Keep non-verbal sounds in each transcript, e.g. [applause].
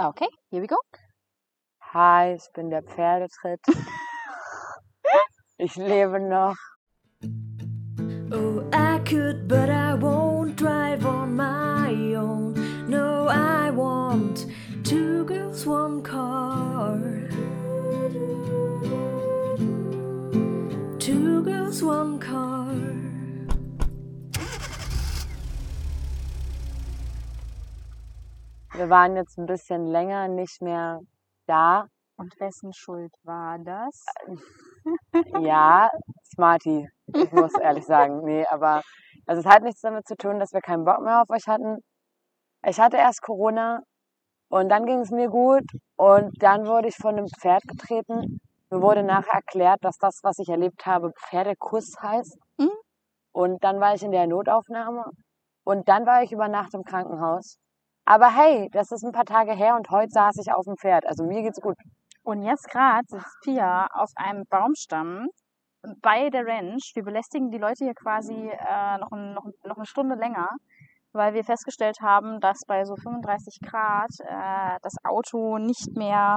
Okay, here we go. Hi, ich bin der Pferdetritt. ich lebe noch. Oh, I could, but I won't drive on my own. No, I want two girls, one car. Two girls, one car. Wir waren jetzt ein bisschen länger nicht mehr da. Und wessen Schuld war das? Ja, Smarty. Ich muss ehrlich sagen. Nee, aber also es hat nichts damit zu tun, dass wir keinen Bock mehr auf euch hatten. Ich hatte erst Corona und dann ging es mir gut und dann wurde ich von einem Pferd getreten. Mir wurde nachher erklärt, dass das, was ich erlebt habe, Pferdekuss heißt. Mhm. Und dann war ich in der Notaufnahme und dann war ich über Nacht im Krankenhaus. Aber hey, das ist ein paar Tage her und heute saß ich auf dem Pferd. Also mir geht's gut. Und jetzt gerade sitzt Pia auf einem Baumstamm bei der Ranch. Wir belästigen die Leute hier quasi äh, noch, ein, noch, noch eine Stunde länger, weil wir festgestellt haben, dass bei so 35 Grad äh, das Auto nicht mehr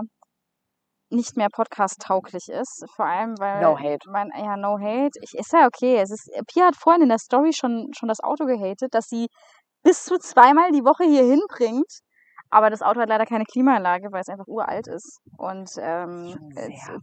nicht mehr podcast-tauglich ist. Vor allem, weil No hate. Mein, ja, no hate. Ich, ist ja okay. Es ist, Pia hat vorhin in der Story schon, schon das Auto gehatet, dass sie bis zu zweimal die Woche hier hinbringt. Aber das Auto hat leider keine Klimaanlage, weil es einfach uralt ist. Und ähm,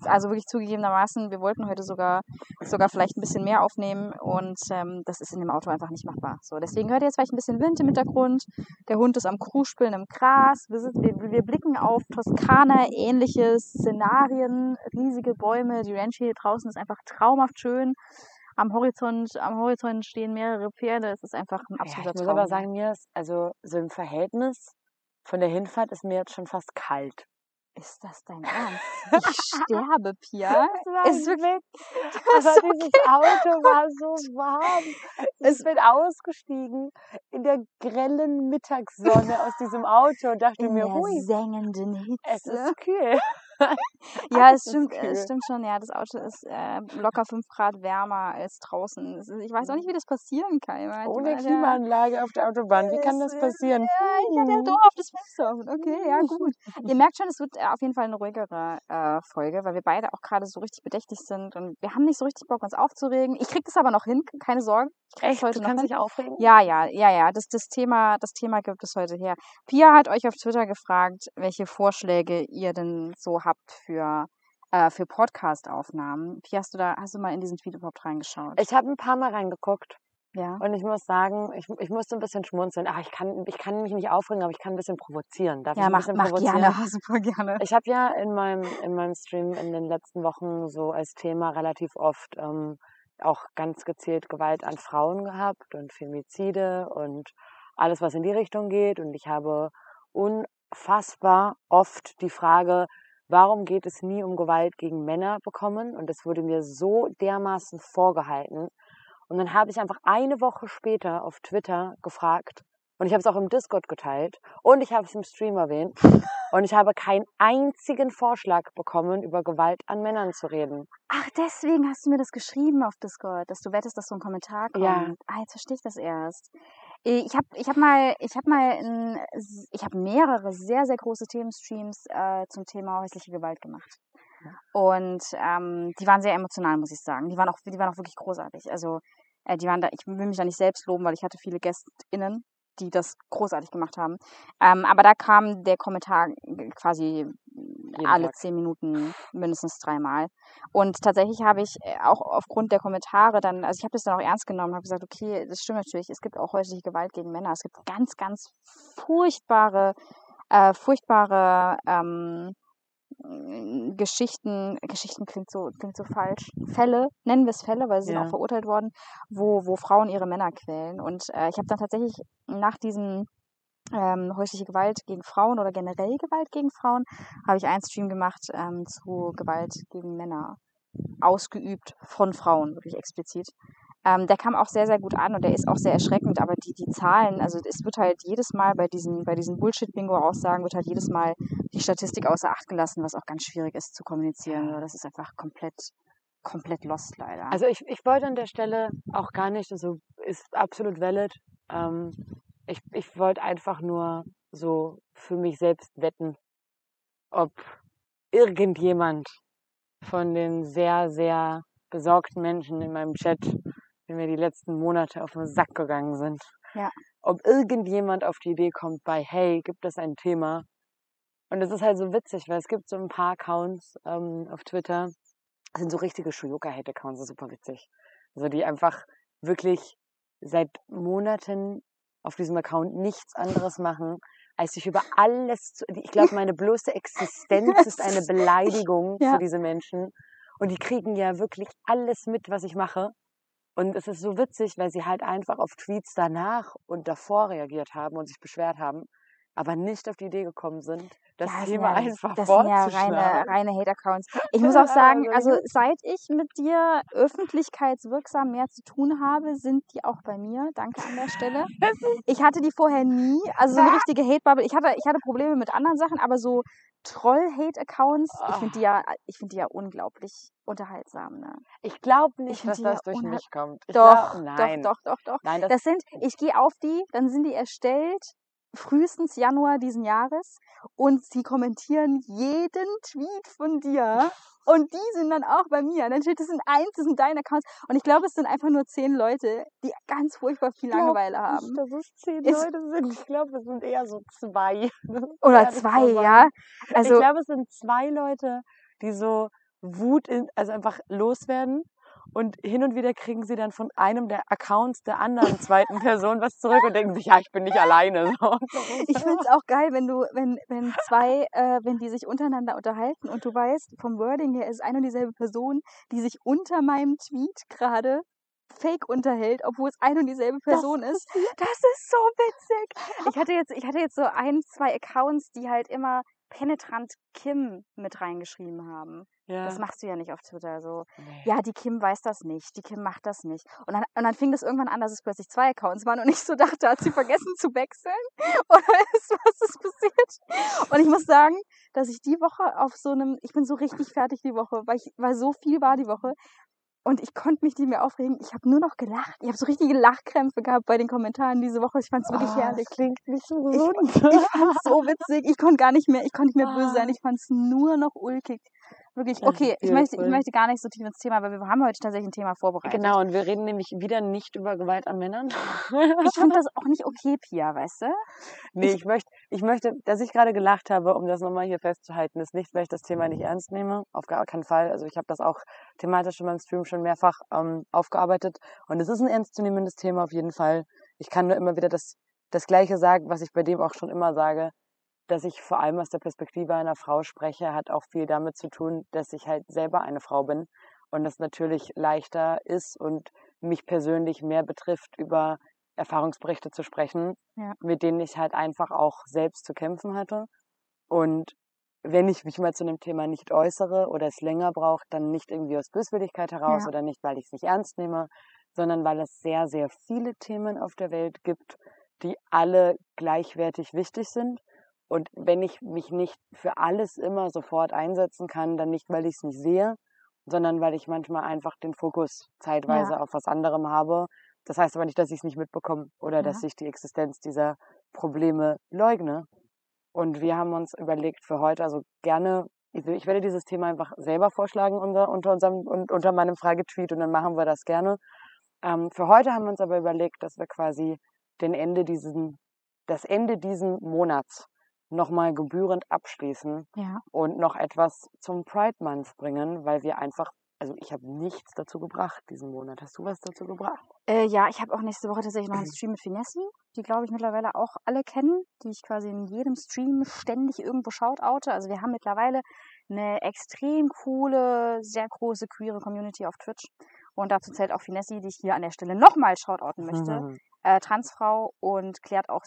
also wirklich zugegebenermaßen, wir wollten heute sogar sogar vielleicht ein bisschen mehr aufnehmen und ähm, das ist in dem Auto einfach nicht machbar. So, deswegen hört ihr jetzt vielleicht ein bisschen Wind im Hintergrund. Der Hund ist am Kruspeln im Gras. Wir, sind, wir, wir blicken auf Toskana, ähnliche Szenarien, riesige Bäume. Die Ranch hier draußen ist einfach traumhaft schön. Am Horizont, am Horizont stehen mehrere Pferde. Es ist einfach ein Ja, absoluter ich muss Traum. aber sagen, mir ist, also so im Verhältnis von der Hinfahrt ist mir jetzt schon fast kalt. Ist das dein Ernst? [laughs] Ich sterbe, Pia. war Es [laughs] ist wirklich, Aber so dieses Auto [laughs] war so warm. Ich bin ausgestiegen in der grellen Mittagssonne aus diesem Auto und dachte in mir, der hui, sengenden Hitze. es ist kühl. [laughs] Ja, es stimmt, kühl. es stimmt schon. Ja, das Auto ist äh, locker 5 Grad wärmer als draußen. Ich weiß auch nicht, wie das passieren kann. Meine, Ohne ja, Klimaanlage auf der Autobahn. Wie kann das passieren? Ja, ich hatte ja doof auf das Fenster. Okay, ja, [laughs] gut. Ihr merkt schon, es wird äh, auf jeden Fall eine ruhigere äh, Folge, weil wir beide auch gerade so richtig bedächtig sind und wir haben nicht so richtig Bock, uns aufzuregen. Ich krieg das aber noch hin, keine Sorge. Echt? heute Du noch kannst hin. dich aufregen? Ja, ja, ja, ja. Das, das, Thema, das Thema gibt es heute her. Pia hat euch auf Twitter gefragt, welche Vorschläge ihr denn so habt für, äh, für Podcast-Aufnahmen. Pia, hast du da, hast du mal in diesen Tweet überhaupt reingeschaut? Ich habe ein paar Mal reingeguckt ja. und ich muss sagen, ich, ich musste ein bisschen schmunzeln. Ach, ich kann, ich kann mich nicht aufregen, aber ich kann ein bisschen provozieren. Darf ich Ja, ein mach, mach gerne, [laughs] super gerne. Ich habe ja in meinem, in meinem Stream in den letzten Wochen so als Thema relativ oft ähm, auch ganz gezielt Gewalt an Frauen gehabt und Femizide und alles, was in die Richtung geht. Und ich habe unfassbar oft die Frage, warum geht es nie um Gewalt gegen Männer bekommen? Und das wurde mir so dermaßen vorgehalten. Und dann habe ich einfach eine Woche später auf Twitter gefragt, und ich habe es auch im Discord geteilt und ich habe es im Stream erwähnt. [laughs] Und ich habe keinen einzigen Vorschlag bekommen, über Gewalt an Männern zu reden. Ach, deswegen hast du mir das geschrieben auf Discord, dass du wettest, dass so ein Kommentar kommt. Ja. Ah, jetzt verstehe ich das erst. Äh, Ich habe ich hab mal, ich habe mal, ein, ich habe mehrere sehr, sehr große Themenstreams äh, zum Thema häusliche Gewalt gemacht. Und ähm, die waren sehr emotional, muss ich sagen. Die waren auch, die waren auch wirklich großartig. Also äh, die waren da, ich will mich da nicht selbst loben, weil ich hatte viele GästInnen, die das großartig gemacht haben. Ähm, aber da kam der Kommentar quasi alle Tag. zehn Minuten mindestens dreimal. Und tatsächlich habe ich äh, auch aufgrund der Kommentare dann, also ich habe das dann auch ernst genommen, habe gesagt, okay, das stimmt natürlich, es gibt auch häusliche Gewalt gegen Männer. Es gibt ganz, ganz furchtbare, äh, furchtbare ähm, m, Geschichten, Geschichten klingt so, klingt so falsch, Fälle, nennen wir es Fälle, weil sie sind Ja. auch verurteilt worden, wo, wo Frauen ihre Männer quälen. Und äh, ich habe dann tatsächlich nach diesen ähm, häusliche Gewalt gegen Frauen oder generell Gewalt gegen Frauen, habe ich einen Stream gemacht ähm, zu Gewalt gegen Männer, ausgeübt von Frauen, wirklich explizit. Ähm, der kam auch sehr, sehr gut an und der ist auch sehr erschreckend, aber die, die Zahlen, also es wird halt jedes Mal bei diesen, bei diesen Bullshit-Bingo-Aussagen wird halt jedes Mal die Statistik außer Acht gelassen, was auch ganz schwierig ist zu kommunizieren. Ja. Das ist einfach komplett, komplett lost leider. Also ich, ich wollte an der Stelle auch gar nicht, also ist absolut valid. Ähm, ich, ich wollte einfach nur so für mich selbst wetten, ob irgendjemand von den sehr, sehr besorgten Menschen in meinem Chat, die mir die letzten Monate auf den Sack gegangen sind, Ja. ob irgendjemand auf die Idee kommt bei, hey, gibt es ein Thema? Und es ist halt so witzig, weil es gibt so ein paar Accounts ähm, auf Twitter, das sind so richtige Shuyoka-Hate-Accounts, das ist super witzig. Also die einfach wirklich seit Monaten auf diesem Account nichts anderes machen, als sich über alles zu, ich glaube, meine bloße [laughs] Existenz ist eine Beleidigung Ja. für diese Menschen. Und die kriegen ja wirklich alles mit, was ich mache. Und es ist so witzig, weil sie halt einfach auf Tweets danach und davor reagiert haben und sich beschwert haben, aber nicht auf die Idee gekommen sind, das das Thema ja, [laughs] einfach das sind ja reine, reine Hate-Accounts. [laughs] Ich muss auch sagen, Also seit ich mit dir öffentlichkeitswirksam mehr zu tun habe, sind die auch bei mir. Danke an der Stelle. [laughs] Ich hatte die vorher nie. Also so eine richtige Hate-Bubble. Ich hatte, ich hatte Probleme mit anderen Sachen, aber so Troll-Hate-Accounts, ich finde die ja, ich finde die ja unglaublich unterhaltsam. Ne? Ich glaube Ich nicht, find dass das durch mich kommt. Ich Doch, glaub, nein. doch, doch, doch, doch. Nein, das, Das sind, ich gehe auf die, dann sind die erstellt frühestens Januar diesen Jahres und sie kommentieren jeden Tweet von dir und die sind dann auch bei mir. Dann steht, das sind eins, das sind deine Accounts und ich glaube, es sind einfach nur zehn Leute, die ganz furchtbar viel Langeweile nicht, haben. dass es zehn Ist- Leute sind. Ich glaube, es sind eher so zwei. [laughs] Oder zwei, ja. ich Also, glaube, es sind zwei Leute, die so Wut, in, also einfach loswerden. Und hin und wieder kriegen sie dann von einem der Accounts der anderen zweiten Person was zurück und denken sich, ja, ich bin nicht alleine. So. ich finde es auch geil, wenn du, wenn, wenn zwei, äh, wenn die sich untereinander unterhalten und du weißt, vom Wording her ist eine und dieselbe Person, die sich unter meinem Tweet gerade fake unterhält, obwohl es eine und dieselbe Person ist. Das ist so witzig. Ich hatte jetzt, ich hatte jetzt so ein, zwei Accounts, die halt immer penetrant Kim mit reingeschrieben haben. Ja. Das machst du ja nicht auf Twitter so. Nee. Ja, die Kim weiß das nicht, die Kim macht das nicht. Und dann, und dann fing das irgendwann an, dass es plötzlich zwei Accounts waren und ich so [laughs] dachte, hat sie vergessen zu wechseln? [laughs] Oder ist was ist passiert? Und ich muss sagen, dass ich die Woche auf so einem, ich bin so richtig fertig die Woche, weil, ich, weil so viel war die Woche. Und ich konnte mich nicht mehr aufregen. Ich habe nur noch gelacht. Ich habe so richtige Lachkrämpfe gehabt bei den Kommentaren diese Woche. Ich fand es wirklich Oh, herrlich. das klingt nicht so Ich, gesund. ich fand es so witzig. Ich konnte gar nicht mehr, ich konnte nicht mehr böse sein. Ah. Ich fand es nur noch ulkig. Wirklich. Okay, ich möchte, ich möchte gar nicht so tief ins Thema, aber wir haben heute tatsächlich ein Thema vorbereitet. Genau, und wir reden nämlich wieder nicht über Gewalt an Männern. Ich finde das [laughs] auch nicht okay, Pia, weißt du? Nee, ich möchte, ich möchte, dass ich gerade gelacht habe, um das nochmal hier festzuhalten, ist nicht, weil ich das Thema nicht ernst nehme. Auf gar keinen Fall. Also ich habe das auch thematisch in meinem Stream schon mehrfach ähm, aufgearbeitet. Und es ist ein ernstzunehmendes Thema auf jeden Fall. Ich kann nur immer wieder das, das Gleiche sagen, was ich bei dem auch schon immer sage, dass ich vor allem aus der Perspektive einer Frau spreche, hat auch viel damit zu tun, dass ich halt selber eine Frau bin und es natürlich leichter ist und mich persönlich mehr betrifft, über Erfahrungsberichte zu sprechen, Ja. mit denen ich halt einfach auch selbst zu kämpfen hatte. Und wenn ich mich mal zu einem Thema nicht äußere oder es länger braucht, dann nicht irgendwie aus Böswilligkeit heraus Ja. oder nicht, weil ich es nicht ernst nehme, sondern weil es sehr, sehr viele Themen auf der Welt gibt, die alle gleichwertig wichtig sind. Und wenn ich mich nicht für alles immer sofort einsetzen kann, dann nicht, weil ich es nicht sehe, sondern weil ich manchmal einfach den Fokus zeitweise auf was anderem habe. Das heißt aber nicht, dass ich es nicht mitbekomme oder Ja. dass ich die Existenz dieser Probleme leugne. Und wir haben uns überlegt für heute, also gerne, ich werde dieses Thema einfach selber vorschlagen unter, unter unserem unter meinem Fragetweet und dann machen wir das gerne. Ähm, für heute haben wir uns aber überlegt, dass wir quasi den Ende diesen, das Ende diesen Monats nochmal gebührend abschließen Ja. und noch etwas zum Pride Month bringen, weil wir einfach, also ich habe nichts dazu gebracht diesen Monat. Hast du was dazu gebracht? Äh, ja, ich habe auch nächste Woche tatsächlich noch einen [clears throat] Stream mit Finessi, die glaube ich mittlerweile auch alle kennen, die ich quasi in jedem Stream ständig irgendwo shoutoute. Also wir haben mittlerweile eine extrem coole, sehr große queere Community auf Twitch. Und dazu zählt auch Finessi, die ich hier an der Stelle nochmal shoutouten möchte. Mhm. [laughs] äh, Transfrau und klärt auch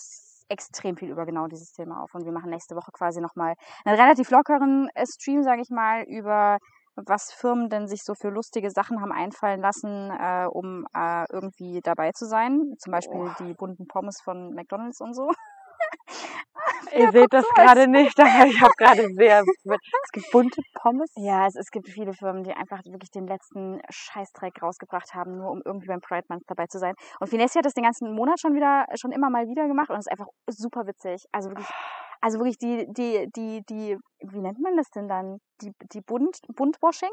extrem viel über genau dieses Thema auf. Und wir machen nächste Woche quasi nochmal einen relativ lockeren äh, Stream, sage ich mal, über was Firmen denn sich so für lustige Sachen haben einfallen lassen, äh, um äh, irgendwie dabei zu sein. Zum Beispiel Oh. die bunten Pommes von McDonalds und so. Ihr seht das gerade nicht, aber ich habe gerade [laughs] sehr. Es gibt bunte Pommes. Ja, es, es gibt viele Firmen, die einfach wirklich den letzten Scheißdreck rausgebracht haben, nur um irgendwie beim Pride Month dabei zu sein. Und Finessi hat das den ganzen Monat schon wieder, schon immer mal wieder gemacht und es ist einfach super witzig. Also wirklich, also wirklich die, die, die, die, wie nennt man das denn dann? Die, die Bunt, Buntwashing?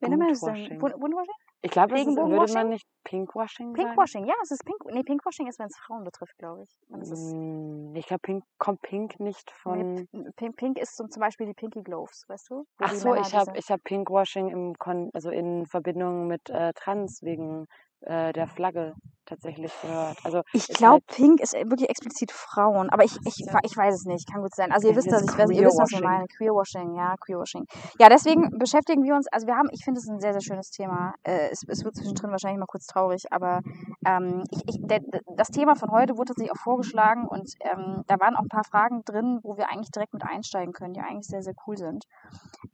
Wie nennt man das denn? Buntwashing. Ich glaube, würde man nicht Pinkwashing sagen? Pinkwashing, ja, es ist Pink. Nee, Pinkwashing ist, wenn es Frauen betrifft, glaube ich. Mm, Ich glaube, Pink kommt Pink nicht von. nee, Pink, Pink ist zum Beispiel die Pinky Gloves, weißt du? Ach so, Männer ich habe ich hab Pinkwashing im Kon also in Verbindung mit äh, Trans wegen äh, der Flagge tatsächlich gehört. Also Ich glaube, halt- Pink ist wirklich explizit Frauen, aber ich, ich, Ja. ich weiß es nicht, kann gut sein. Also ihr wisst das, ich weiß, ihr wisst, was ich Queerwashing. meine. Queerwashing, ja, Queerwashing. Ja, deswegen beschäftigen wir uns, also wir haben, ich finde es ein sehr, sehr schönes Thema. Äh, es, es wird zwischendrin wahrscheinlich mal kurz traurig, aber ähm, ich, ich, der, das Thema von heute wurde tatsächlich auch vorgeschlagen und ähm, da waren auch ein paar Fragen drin, wo wir eigentlich direkt mit einsteigen können, die eigentlich sehr, sehr cool sind.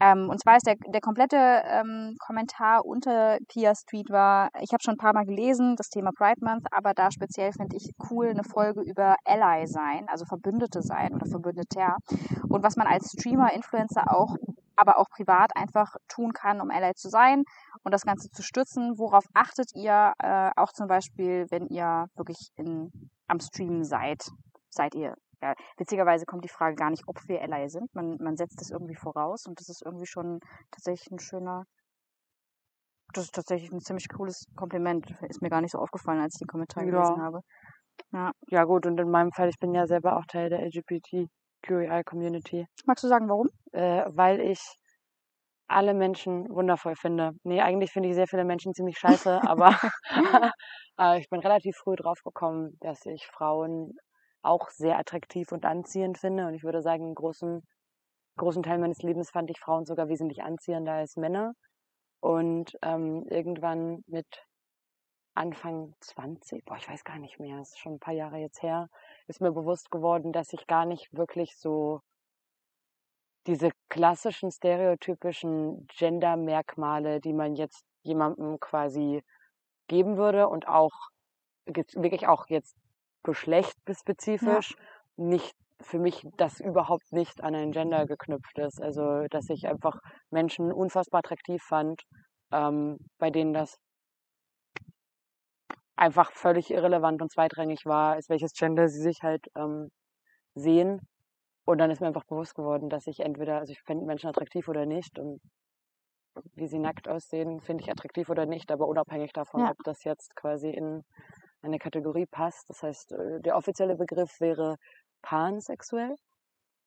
Ähm, und zwar ist der, der komplette ähm, Kommentar unter Pia Street war, ich habe schon ein paar Mal gelesen, das Thema Pride Month, aber da speziell finde ich cool eine Folge über Ally sein, also Verbündete sein oder Verbündeter. Und was man als Streamer, Influencer auch, aber auch privat einfach tun kann, um Ally zu sein und das Ganze zu stützen. Worauf achtet ihr äh, auch zum Beispiel, wenn ihr wirklich in, am Streamen seid? Seid ihr ja, witzigerweise kommt die Frage gar nicht, ob wir Ally sind. Man, man setzt das irgendwie voraus und das ist irgendwie schon tatsächlich ein schöner, das ist tatsächlich ein ziemlich cooles Kompliment. Ist mir gar nicht so aufgefallen, als ich den Kommentar Ja. gelesen habe. ja gut, und in meinem Fall, ich bin ja selber auch Teil der LGBTQI-Community, Magst du sagen, warum? äh, weil ich alle Menschen wundervoll finde. Nee, eigentlich finde ich sehr viele Menschen ziemlich scheiße, [laughs] aber [laughs] äh, ich bin relativ früh drauf gekommen, dass ich Frauen auch sehr attraktiv und anziehend finde. Und ich würde sagen, einen großen, großen Teil meines Lebens fand ich Frauen sogar wesentlich anziehender als Männer. Und ähm, irgendwann mit Anfang 20, boah, ich weiß gar nicht mehr, es ist schon ein paar Jahre jetzt her, ist mir bewusst geworden, dass ich gar nicht wirklich so diese klassischen stereotypischen Gender-Merkmale, die man jetzt jemandem quasi geben würde und auch wirklich auch jetzt geschlechtsspezifisch nicht für mich das überhaupt nicht an ein Gender geknüpft ist. Also dass ich einfach Menschen unfassbar attraktiv fand, ähm, bei denen das einfach völlig irrelevant und zweitrangig war, ist welches Gender sie sich halt ähm, sehen. Und dann ist mir einfach bewusst geworden, dass ich entweder, also ich finde Menschen attraktiv oder nicht und wie sie nackt aussehen, finde ich attraktiv oder nicht, aber unabhängig davon, Ja. ob das jetzt quasi in eine Kategorie passt. Das heißt, äh, der offizielle Begriff wäre pansexuell.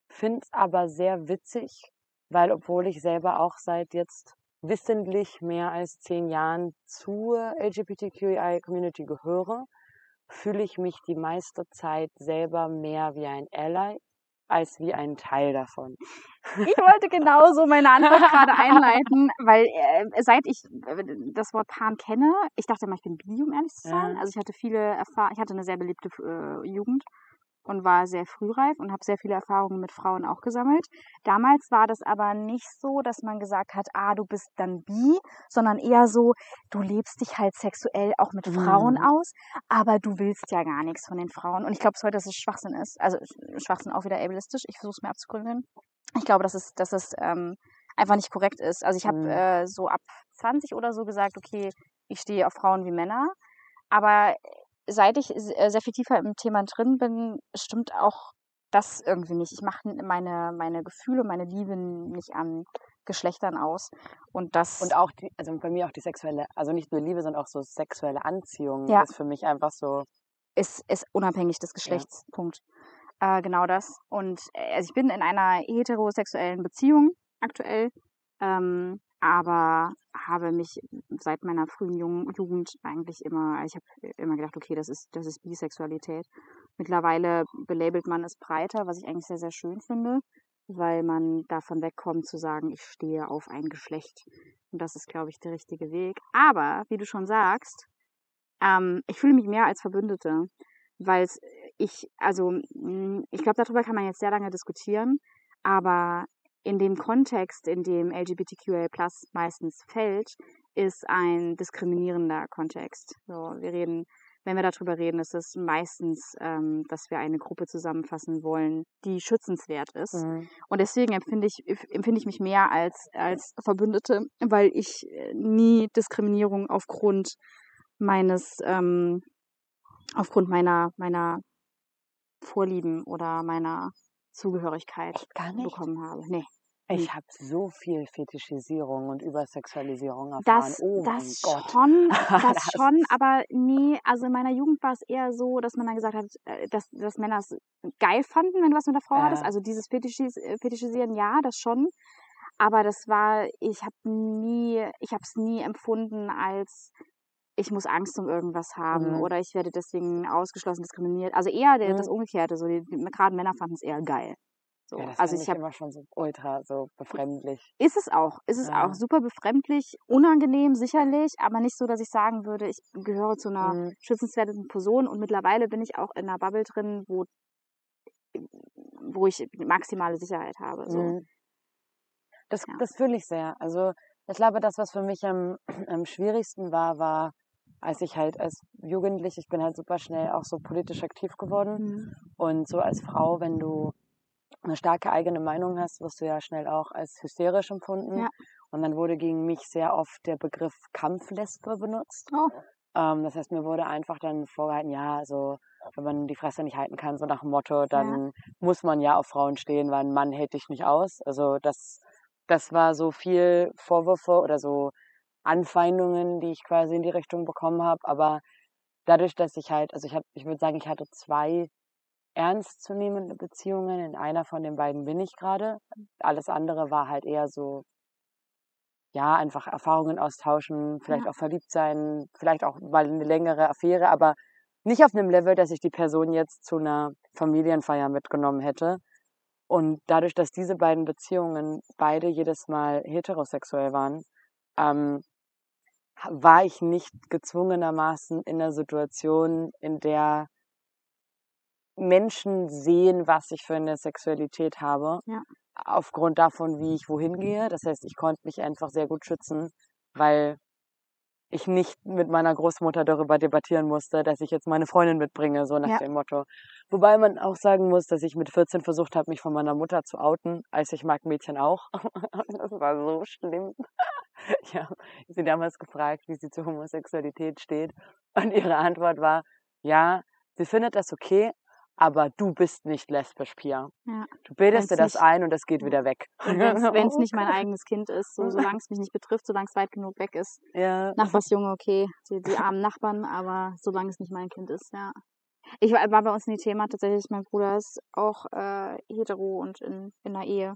Finde es aber sehr witzig, weil obwohl ich selber auch seit jetzt wissentlich mehr als zehn Jahren zur LGBTQI-Community gehöre, fühle ich mich die meiste Zeit selber mehr wie ein Ally als wie ein Teil davon. Ich wollte genauso meine Antwort [laughs] gerade einleiten, weil äh, seit ich äh, das Wort Pan kenne, ich dachte immer, ich bin bi, um ehrlich zu sein. Ja. Also ich hatte viele Erfahrungen, ich hatte eine sehr beliebte äh, Jugend und war sehr frühreif und habe sehr viele Erfahrungen mit Frauen auch gesammelt. Damals war das aber nicht so, dass man gesagt hat, ah, du bist dann bi, sondern eher so, du lebst dich halt sexuell auch mit Frauen Mhm. aus, aber du willst ja gar nichts von den Frauen. Und ich glaube heute, dass es Schwachsinn ist. Also Sch- Schwachsinn auch wieder ableistisch. Ich versuche es mir abzugründen. Ich glaube, dass es, dass es ähm, einfach nicht korrekt ist. Also ich habe Mhm. äh, so ab 20 oder so gesagt, okay, ich stehe auf Frauen wie Männer. Aber seit ich äh, sehr viel tiefer im Thema drin bin, stimmt auch das irgendwie nicht. Ich mache meine, meine Gefühle, meine Liebe nicht an Geschlechtern aus. Und das Und auch die, also bei mir auch die sexuelle, also nicht nur Liebe, sondern auch so sexuelle Anziehung Ja. ist für mich einfach so, ist, ist unabhängig des Geschlechts. Punkt. Äh, genau das. Und äh, also ich bin in einer heterosexuellen Beziehung aktuell, ähm, aber habe mich seit meiner frühen Jugend eigentlich immer, ich habe immer gedacht, okay, das ist, das ist Bisexualität. Mittlerweile belabelt man es breiter, was ich eigentlich sehr, sehr schön finde, weil man davon wegkommt zu sagen, ich stehe auf ein Geschlecht. Und das ist, glaube ich, der richtige Weg. Aber, wie du schon sagst, ähm, ich fühle mich mehr als Verbündete, weil ich, also mh, ich glaube, darüber kann man jetzt sehr lange diskutieren, aber in dem Kontext, in dem LGBTQA meistens fällt, ist ein diskriminierender Kontext. So, wir reden wenn wir darüber reden, ist es meistens, ähm, dass wir eine Gruppe zusammenfassen wollen, die schützenswert ist. Mhm. Und deswegen empfinde ich, empfinde ich mich mehr als, als Verbündete, weil ich äh, nie Diskriminierung aufgrund meines, ähm, aufgrund meiner, meiner Vorlieben oder meiner Zugehörigkeit Echt gar nicht? bekommen habe. Nee. Ich habe so viel Fetischisierung und Übersexualisierung erfahren. Das, oh das Gott. schon, [laughs] das Das schon, aber nie, also in meiner Jugend war es eher so, dass man dann gesagt hat, äh, dass, dass Männer es geil fanden, wenn du was mit der Frau Ja. hattest. Also dieses Fetischis, äh, Fetischisieren, ja, das schon. Aber das war, ich habe nie, ich habe es nie empfunden als ich muss Angst um irgendwas haben Mhm. oder ich werde deswegen ausgeschlossen, diskriminiert. Also eher der, Mhm. das Umgekehrte, so die, gerade Männer fanden es eher geil. So. Ja, das also ich habe immer schon so ultra so befremdlich. ist es auch. Ist es Ja. auch super befremdlich, unangenehm sicherlich, aber nicht so, dass ich sagen würde, ich gehöre zu einer Mhm. schützenswerten Person und mittlerweile bin ich auch in einer Bubble drin, wo, wo ich maximale Sicherheit habe. So. Mhm. Das, Ja. das fühle ich sehr. Also ich glaube, das, was für mich am, [clears throat] am schwierigsten war, war, als ich halt als Jugendlich, ich bin halt super schnell auch so politisch aktiv geworden. Mhm. Und so als Frau, wenn du eine starke eigene Meinung hast, wirst du ja schnell auch als hysterisch empfunden. Ja. Und dann wurde gegen mich sehr oft der Begriff Kampflesbe benutzt. Oh. Ähm, das heißt, mir wurde einfach dann vorgehalten, ja, so, wenn man die Fresse nicht halten kann, so nach dem Motto, dann muss man ja auf Frauen stehen, weil ein Mann hält dich nicht aus. Also das, das war so viel Vorwürfe oder so Anfeindungen, die ich quasi in die Richtung bekommen habe. Aber dadurch, dass ich halt, also ich habe, ich würde sagen, ich hatte zwei ernstzunehmende Beziehungen. In einer von den beiden bin ich gerade. Alles andere war halt eher so, ja, einfach Erfahrungen austauschen, vielleicht Ja. auch verliebt sein, vielleicht auch mal eine längere Affäre, aber nicht auf einem Level, dass ich die Person jetzt zu einer Familienfeier mitgenommen hätte. Und dadurch, dass diese beiden Beziehungen beide jedes Mal heterosexuell waren, ähm, war ich nicht gezwungenermaßen in einer Situation, in der Menschen sehen, was ich für eine Sexualität habe, Ja. aufgrund davon, wie ich wohin gehe. Das heißt, ich konnte mich einfach sehr gut schützen, weil ich nicht mit meiner Großmutter darüber debattieren musste, dass ich jetzt meine Freundin mitbringe, so nach Ja. dem Motto. Wobei man auch sagen muss, dass ich mit 14 versucht habe, mich von meiner Mutter zu outen, als ich mag Mädchen auch. [laughs] das war so schlimm. [laughs] Ich habe sie damals gefragt, wie sie zur Homosexualität steht. Und ihre Antwort war, ja, sie findet das okay, aber du bist nicht lesbisch, Pia. Ja. Du bildest Wenn's dir das nicht- ein und das geht wieder weg. Wenn es [laughs] nicht mein eigenes Kind ist, so [laughs] solange es mich nicht betrifft, solange es weit genug weg ist. Ja. Nachbarsjunge, okay, die, die armen Nachbarn, aber solange es nicht mein Kind ist, ja. Ich war, war bei uns nie Thema, tatsächlich, mein Bruder ist auch äh, hetero und in, in einer Ehe.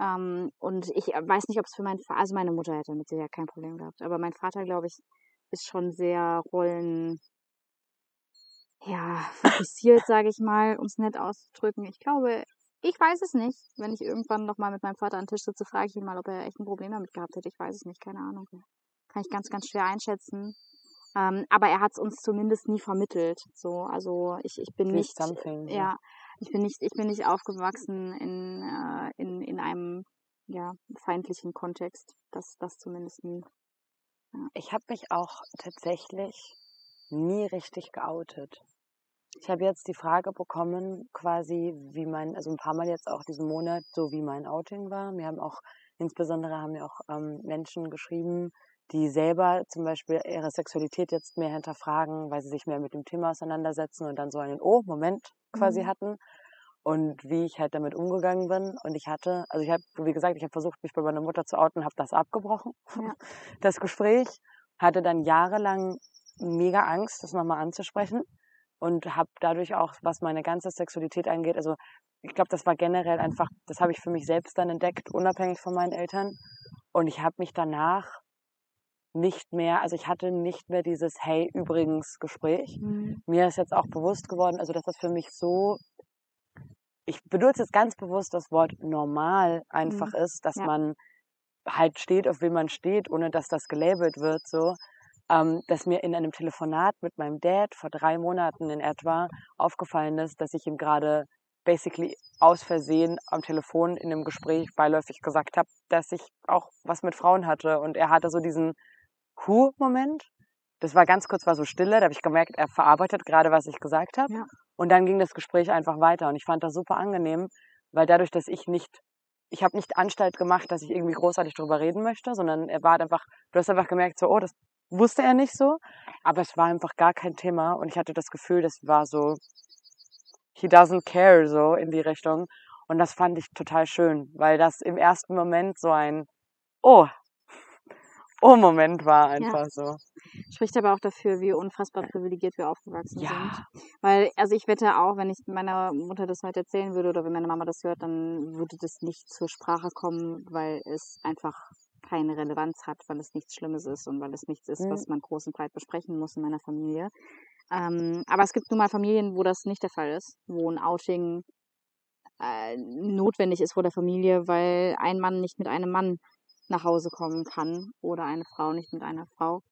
Ähm, und ich weiß nicht, ob es für meinen Vater, also meine Mutter hätte mit Sicherheit kein Problem gehabt, aber mein Vater, glaube ich, ist schon sehr Rollen, ja, fokussiert, sage ich mal, um es nett auszudrücken. Ich glaube, ich weiß es nicht. Wenn ich irgendwann nochmal mit meinem Vater an den Tisch sitze, frage ich ihn mal, ob er echt ein Problem damit gehabt hätte. Ich weiß es nicht, keine Ahnung. Kann ich ganz, ganz schwer einschätzen. Ähm, aber er hat es uns zumindest nie vermittelt. So, also ich, ich bin At nicht, something, ja. Ja, ich bin nicht, ich bin nicht aufgewachsen in, äh, in, in einem ja, feindlichen Kontext. Das, das zumindest nie. Ich habe mich auch tatsächlich nie richtig geoutet. Ich habe jetzt die Frage bekommen, quasi, wie mein, also ein paar Mal jetzt auch diesen Monat, so wie mein Outing war. Mir haben auch, insbesondere haben mir auch ähm, Menschen geschrieben, die selber zum Beispiel ihre Sexualität jetzt mehr hinterfragen, weil sie sich mehr mit dem Thema auseinandersetzen und dann so einen Oh-Moment quasi Mhm. hatten. Und wie ich halt damit umgegangen bin. Und ich hatte, also ich habe, wie gesagt, ich habe versucht, mich bei meiner Mutter zu outen, habe das abgebrochen, Ja. [laughs] das Gespräch. Hatte dann jahrelang mega Angst, das nochmal anzusprechen. Und habe dadurch auch, was meine ganze Sexualität angeht, also ich glaube, das war generell einfach, das habe ich für mich selbst dann entdeckt, unabhängig von meinen Eltern. Und ich habe mich danach nicht mehr, also ich hatte nicht mehr dieses Hey, übrigens Gespräch. Mhm. Mir ist jetzt auch bewusst geworden, also dass das für mich so, ich benutze jetzt ganz bewusst das Wort normal einfach ist, dass Ja. man halt steht, auf wem man steht, ohne dass das gelabelt wird, so. Ähm, dass mir in einem Telefonat mit meinem Dad vor drei Monaten in etwa aufgefallen ist, dass ich ihm gerade basically aus Versehen am Telefon in einem Gespräch beiläufig gesagt habe, dass ich auch was mit Frauen hatte. Und er hatte so diesen Huh-Moment. das war ganz kurz, war so Stille, da habe ich gemerkt, er verarbeitet gerade, was ich gesagt habe. Ja. Und dann ging das Gespräch einfach weiter und ich fand das super angenehm, weil dadurch, dass ich nicht, ich habe nicht Anstalt gemacht, dass ich irgendwie großartig drüber reden möchte, sondern er war halt einfach, du hast einfach gemerkt, so, oh, das wusste er nicht so, aber es war einfach gar kein Thema und ich hatte das Gefühl, das war so, he doesn't care, so in die Richtung. Und das fand ich total schön, weil das im ersten Moment so ein, oh, oh Moment war einfach so. Spricht aber auch dafür, wie unfassbar privilegiert wir aufgewachsen Ja. sind. Weil, also ich wette auch, wenn ich meiner Mutter das heute erzählen würde oder wenn meine Mama das hört, dann würde das nicht zur Sprache kommen, weil es einfach keine Relevanz hat, weil es nichts Schlimmes ist und weil es nichts ist, Mhm. was man groß und breit besprechen muss in meiner Familie. Ähm, aber es gibt nun mal Familien, wo das nicht der Fall ist, wo ein Outing äh, notwendig ist vor der Familie, weil ein Mann nicht mit einem Mann nach Hause kommen kann oder eine Frau nicht mit einer Frau.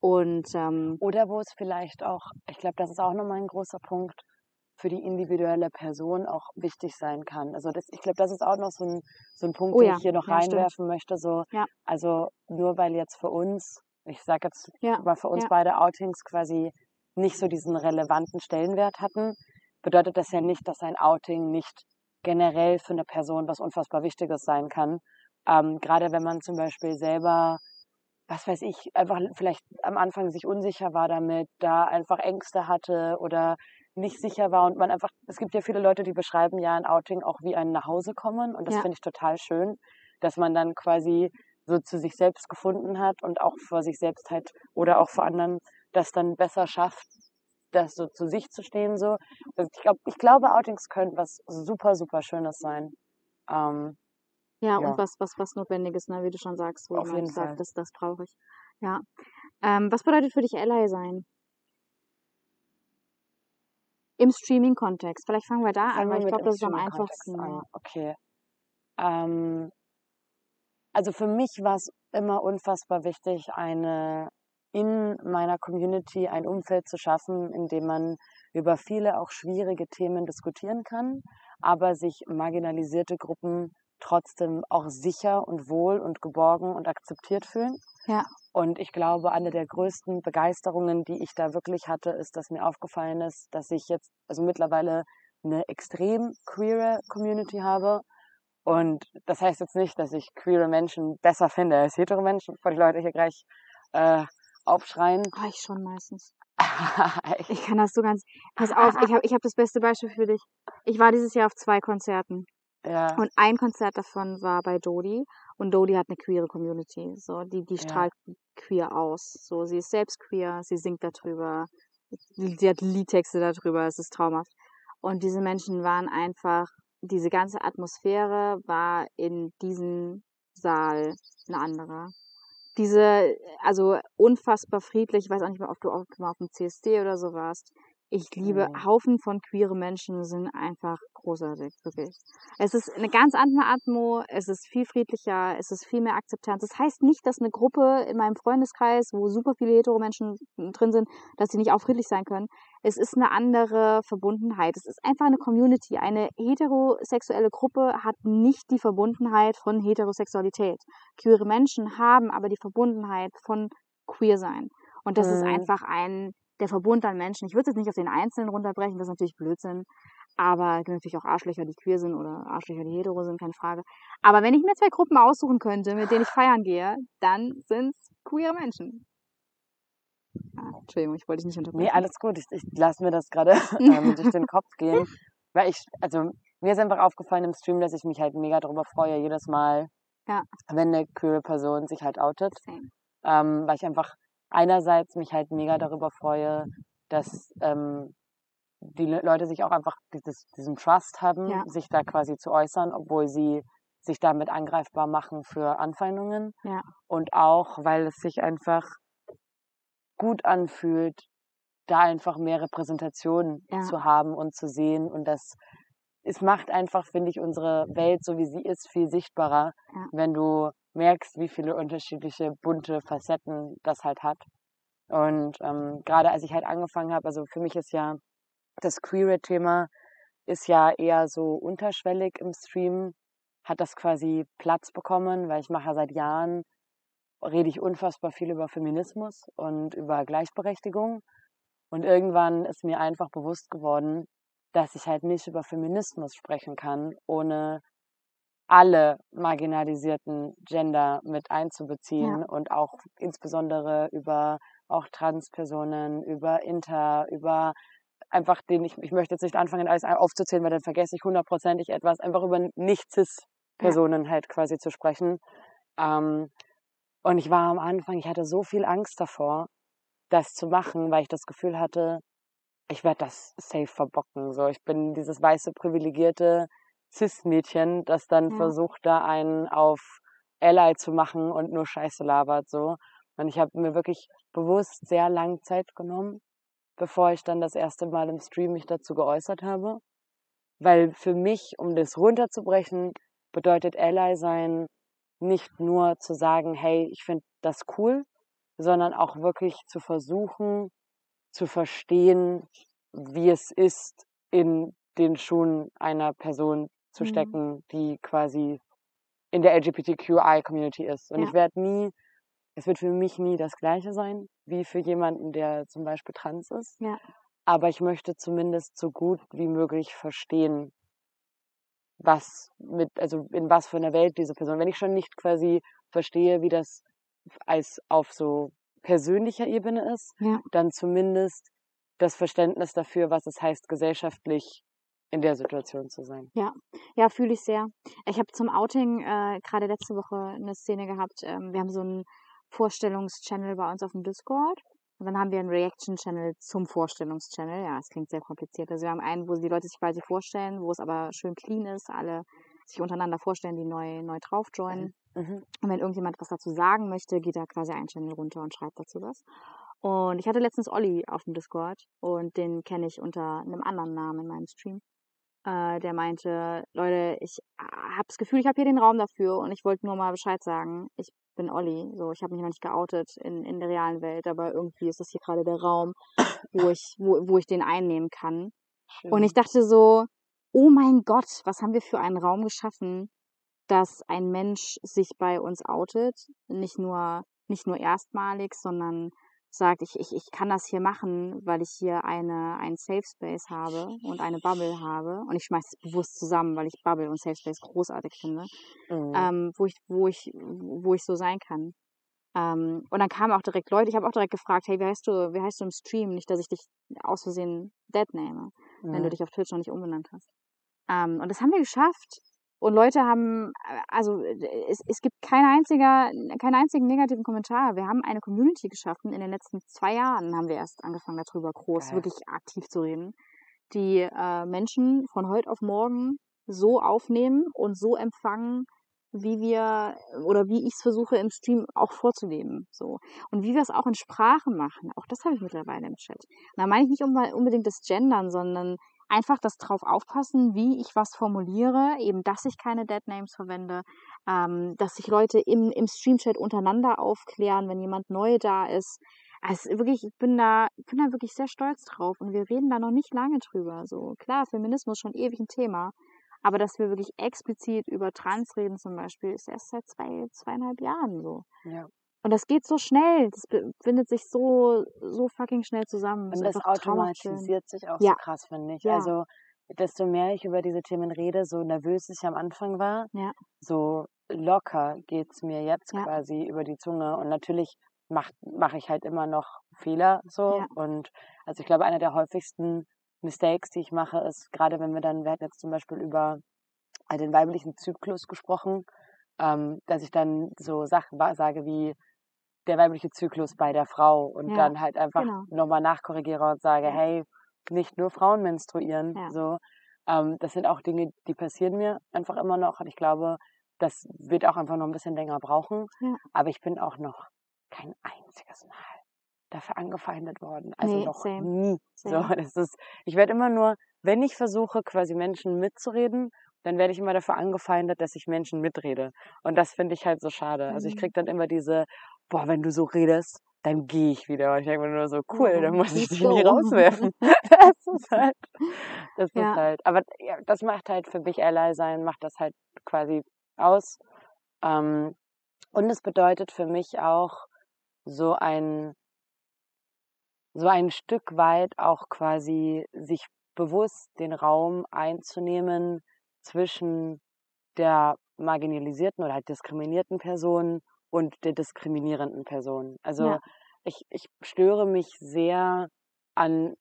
Und ähm, Oder wo es vielleicht auch, ich glaube, das ist auch nochmal ein großer Punkt, für die individuelle Person auch wichtig sein kann. Also das, ich glaube, das ist auch noch so ein, so ein Punkt, Oh den ja, ich hier noch ja, stimmt. reinwerfen möchte. So, Ja. Also nur weil jetzt für uns, ich sage jetzt Ja, mal für uns beide Outings quasi nicht so diesen relevanten Stellenwert hatten, bedeutet das ja nicht, dass ein Outing nicht generell für eine Person was unfassbar Wichtiges sein kann. Ähm, Gerade wenn man zum Beispiel selber was weiß ich, einfach vielleicht am Anfang sich unsicher war damit, da einfach Ängste hatte oder nicht sicher war und man einfach, es gibt ja viele Leute, die beschreiben ja ein Outing auch wie ein Nachhausekommen und das Ja. finde ich total schön, dass man dann quasi so zu sich selbst gefunden hat und auch vor sich selbst halt oder auch vor anderen das dann besser schafft, das so zu sich zu stehen so. Also ich, glaub, ich glaube, Outings können was super, super Schönes sein. Ähm, Ja, Ja. und was, was, was Notwendiges, ne, wie du schon sagst, wo Auf man jeden sagt, Fall. das, das brauche ich. Ja. Ähm, was bedeutet für dich Ally sein? Im Streaming-Kontext. Vielleicht fangen wir da an, Fangen weil wir ich glaube, das ist am einfachsten. an. Okay. Ähm, also für mich war es immer unfassbar wichtig, eine in meiner Community ein Umfeld zu schaffen, in dem man über viele auch schwierige Themen diskutieren kann, aber sich marginalisierte Gruppen trotzdem auch sicher und wohl und geborgen und akzeptiert fühlen. Ja. Und ich glaube, eine der größten Begeisterungen, die ich da wirklich hatte, ist, dass mir aufgefallen ist, dass ich jetzt also mittlerweile eine extrem queere Community habe. Und das heißt jetzt nicht, dass ich queere Menschen besser finde als hetero Menschen, bevor die Leute hier gleich äh, aufschreien. Oh, ich schon meistens. [laughs] ich, kann das so ganz. Pass auf, ich habe ich hab das beste Beispiel für dich. Ich war dieses Jahr auf zwei Konzerten. Ja, Und ein Konzert davon war bei Dodi. Und Dodi hat eine queere Community. So, die, die Ja. strahlt queer aus. So, sie ist selbst queer, sie singt darüber. Sie hat Liedtexte darüber, es ist traumhaft. Und diese Menschen waren einfach, diese ganze Atmosphäre war in diesem Saal eine andere. Diese, also unfassbar friedlich, ich weiß auch nicht mehr, ob du auch mal auf dem CSD oder so warst. Ich liebe Mhm. Haufen von queere Menschen sind einfach großartig, wirklich. Es ist eine ganz andere Atmo, es ist viel friedlicher, es ist viel mehr Akzeptanz. Das heißt nicht, dass eine Gruppe in meinem Freundeskreis, wo super viele hetero Menschen drin sind, dass sie nicht auch friedlich sein können. Es ist eine andere Verbundenheit. Es ist einfach eine Community. Eine heterosexuelle Gruppe hat nicht die Verbundenheit von Heterosexualität. Queere Menschen haben aber die Verbundenheit von queer sein. Und das ist Mhm. einfach ein, der Verbund an Menschen. Ich würde es jetzt nicht auf den Einzelnen runterbrechen, das ist natürlich Blödsinn. Aber es gibt natürlich auch Arschlöcher, die queer sind oder Arschlöcher, die hetero sind, keine Frage. Aber wenn ich mir zwei Gruppen aussuchen könnte, mit denen ich feiern gehe, dann sind es queere Menschen. Ah, Entschuldigung, ich wollte dich nicht unterbrechen. nee, alles gut. Ich, ich lasse mir das gerade [laughs] ähm, durch den Kopf gehen. Weil ich, also mir ist einfach aufgefallen im Stream, dass ich mich halt mega darüber freue, jedes Mal, Ja. wenn eine queere Person sich halt outet. Ähm, weil ich einfach einerseits mich halt mega darüber freue, dass ähm, die Le Leute sich auch einfach dieses, diesen Trust haben, Ja. sich da quasi zu äußern, obwohl sie sich damit angreifbar machen für Anfeindungen. Ja. Und auch, weil es sich einfach gut anfühlt, da einfach mehr Repräsentation Ja. zu haben und zu sehen. Und das es macht einfach, finde ich, unsere Welt, so wie sie ist, viel sichtbarer, wenn du merkst, wie viele unterschiedliche bunte Facetten das halt hat. Und ähm, gerade als ich halt angefangen habe, also für mich ist ja das queere Thema ist ja eher so unterschwellig im Stream, hat das quasi Platz bekommen, weil ich mache seit Jahren rede ich unfassbar viel über Feminismus und über Gleichberechtigung. Und irgendwann ist mir einfach bewusst geworden, dass ich halt nicht über Feminismus sprechen kann, ohne alle marginalisierten Gender mit einzubeziehen Ja. und auch insbesondere über auch Transpersonen, über Inter, über einfach den, ich, ich möchte jetzt nicht anfangen, alles aufzuzählen, weil dann vergesse ich hundertprozentig etwas, einfach über Nicht-Cis-Personen halt quasi zu sprechen. Ähm, und ich war am Anfang, ich hatte so viel Angst davor, das zu machen, weil ich das Gefühl hatte, ich werde das safe verbocken. So, ich bin dieses weiße, privilegierte Cis-Mädchen, das dann Ja. versucht, da einen auf Ally zu machen und nur Scheiße labert. So. Und ich habe mir wirklich bewusst sehr lang Zeit genommen, bevor ich dann das erste Mal im Stream mich dazu geäußert habe. Weil für mich, um das runterzubrechen, bedeutet Ally sein nicht nur zu sagen, hey, ich finde das cool, sondern auch wirklich zu versuchen, zu verstehen, wie es ist, in den Schuhen einer Person zu Mhm. stecken, die quasi in der LGBTQI-Community ist. Und Ja. ich werde nie, es wird für mich nie das Gleiche sein, wie für jemanden, der zum Beispiel trans ist. Ja. Aber ich möchte zumindest so gut wie möglich verstehen, was mit, also in was für einer Welt diese Person, wenn ich schon nicht quasi verstehe, wie das als auf so persönlicher Ebene ist, Ja. dann zumindest das Verständnis dafür, was es heißt, gesellschaftlich in der Situation zu sein. Ja, fühle ich sehr. Ich habe zum Outing äh, gerade letzte Woche eine Szene gehabt. Ähm, wir haben so einen Vorstellungschannel bei uns auf dem Discord. Und dann haben wir einen Reaction-Channel zum Vorstellungschannel. Ja, es klingt sehr kompliziert. Also wir haben einen, wo die Leute sich quasi vorstellen, wo es aber schön clean ist, alle sich untereinander vorstellen, die neu, neu drauf joinen. Mhm. Und wenn irgendjemand was dazu sagen möchte, geht da quasi ein Channel runter und schreibt dazu was. Und ich hatte letztens Olli auf dem Discord und den kenne ich unter einem anderen Namen in meinem Stream. Äh, der meinte, Leute, ich habe das Gefühl, ich habe hier den Raum dafür und ich wollte nur mal Bescheid sagen. Ich bin Olli, so ich habe mich noch nicht geoutet in, in der realen Welt, aber irgendwie ist das hier gerade der Raum, wo ich, wo, wo ich den einnehmen kann. Und ich dachte so, oh mein Gott, was haben wir für einen Raum geschaffen, dass ein Mensch sich bei uns outet, nicht nur, nicht nur erstmalig, sondern sagt, ich, ich, ich kann das hier machen, weil ich hier eine, einen Safe Space habe und eine Bubble habe. Und ich schmeiße es bewusst zusammen, weil ich Bubble und Safe Space großartig finde Mhm. ähm, wo ich, wo ich, wo ich so sein kann. Ähm, und dann kamen auch direkt Leute, ich habe auch direkt gefragt, hey, wie heißt du, wie heißt du im Stream? Nicht, dass ich dich aus Versehen dead nehme, wenn du Mhm. dich auf Twitch noch nicht umbenannt hast. Ähm, und das haben wir geschafft. Und Leute haben, äh, also äh, es, es gibt kein einziger, keinen einzigen negativen Kommentar. Wir haben eine Community geschaffen. In den letzten zwei Jahren haben wir erst angefangen, darüber groß, Geil. wirklich aktiv zu reden. Die äh, Menschen von heute auf morgen so aufnehmen und so empfangen, wie wir oder wie ich es versuche im Stream auch vorzuleben. So. Und wie wir es auch in Sprache machen, auch das habe ich mittlerweile im Chat. Und da meine ich nicht unbe- unbedingt das Gendern, sondern einfach das drauf aufpassen, wie ich was formuliere, eben, dass ich keine Deadnames verwende, ähm, dass sich Leute im, im Streamchat untereinander aufklären, wenn jemand neu da ist. Also wirklich, ich bin da, bin da wirklich sehr stolz drauf und wir reden da noch nicht lange drüber. So klar, Feminismus ist schon ewig ein Thema, aber dass wir wirklich explizit über Trans reden zum Beispiel, ist erst seit zwei, zweieinhalb Jahren so. Ja. Und das geht so schnell, das bindet sich so, so fucking schnell zusammen. Und das automatisiert sich auch Ja. so krass, finde ich. Ja. Also, desto mehr ich über diese Themen rede, so nervös ich am Anfang war, Ja. so locker geht's mir jetzt Ja. quasi über die Zunge. Und natürlich mache mach ich halt immer noch Fehler so. Ja. Und also ich glaube, einer der häufigsten Mistakes, die ich mache, ist gerade wenn wir dann, wir hatten jetzt zum Beispiel über äh, den weiblichen Zyklus gesprochen, ähm, dass ich dann so Sachen sage wie der weibliche Zyklus bei der Frau und Ja, dann halt einfach genau. nochmal nachkorrigiere und sage, Ja. hey, nicht nur Frauen menstruieren. Ja. So, ähm, das sind auch Dinge, die passieren mir einfach immer noch. Und ich glaube, das wird auch einfach noch ein bisschen länger brauchen. Aber ich bin auch noch kein einziges Mal dafür angefeindet worden. Also Nee, noch same. nie. So, Same. das ist, ich werde immer nur, wenn ich versuche, quasi Menschen mitzureden, dann werde ich immer dafür angefeindet, dass ich Menschen mitrede. Und das finde ich halt so schade. Also ich Mhm. kriege dann immer diese, boah, wenn du so redest, dann gehe ich wieder. Und ich denke mir nur so, cool, dann Ja, muss ich dich nie go. rauswerfen. [laughs] [laughs] Das ist halt, das Ja. ist halt, aber ja, das macht halt für mich Ally sein, macht das halt quasi aus. Ähm, Und es bedeutet für mich auch so ein, so ein Stück weit auch quasi sich bewusst den Raum einzunehmen zwischen der marginalisierten oder halt diskriminierten Person und der diskriminierenden Person. Also Ja. ich, ich störe mich sehr an,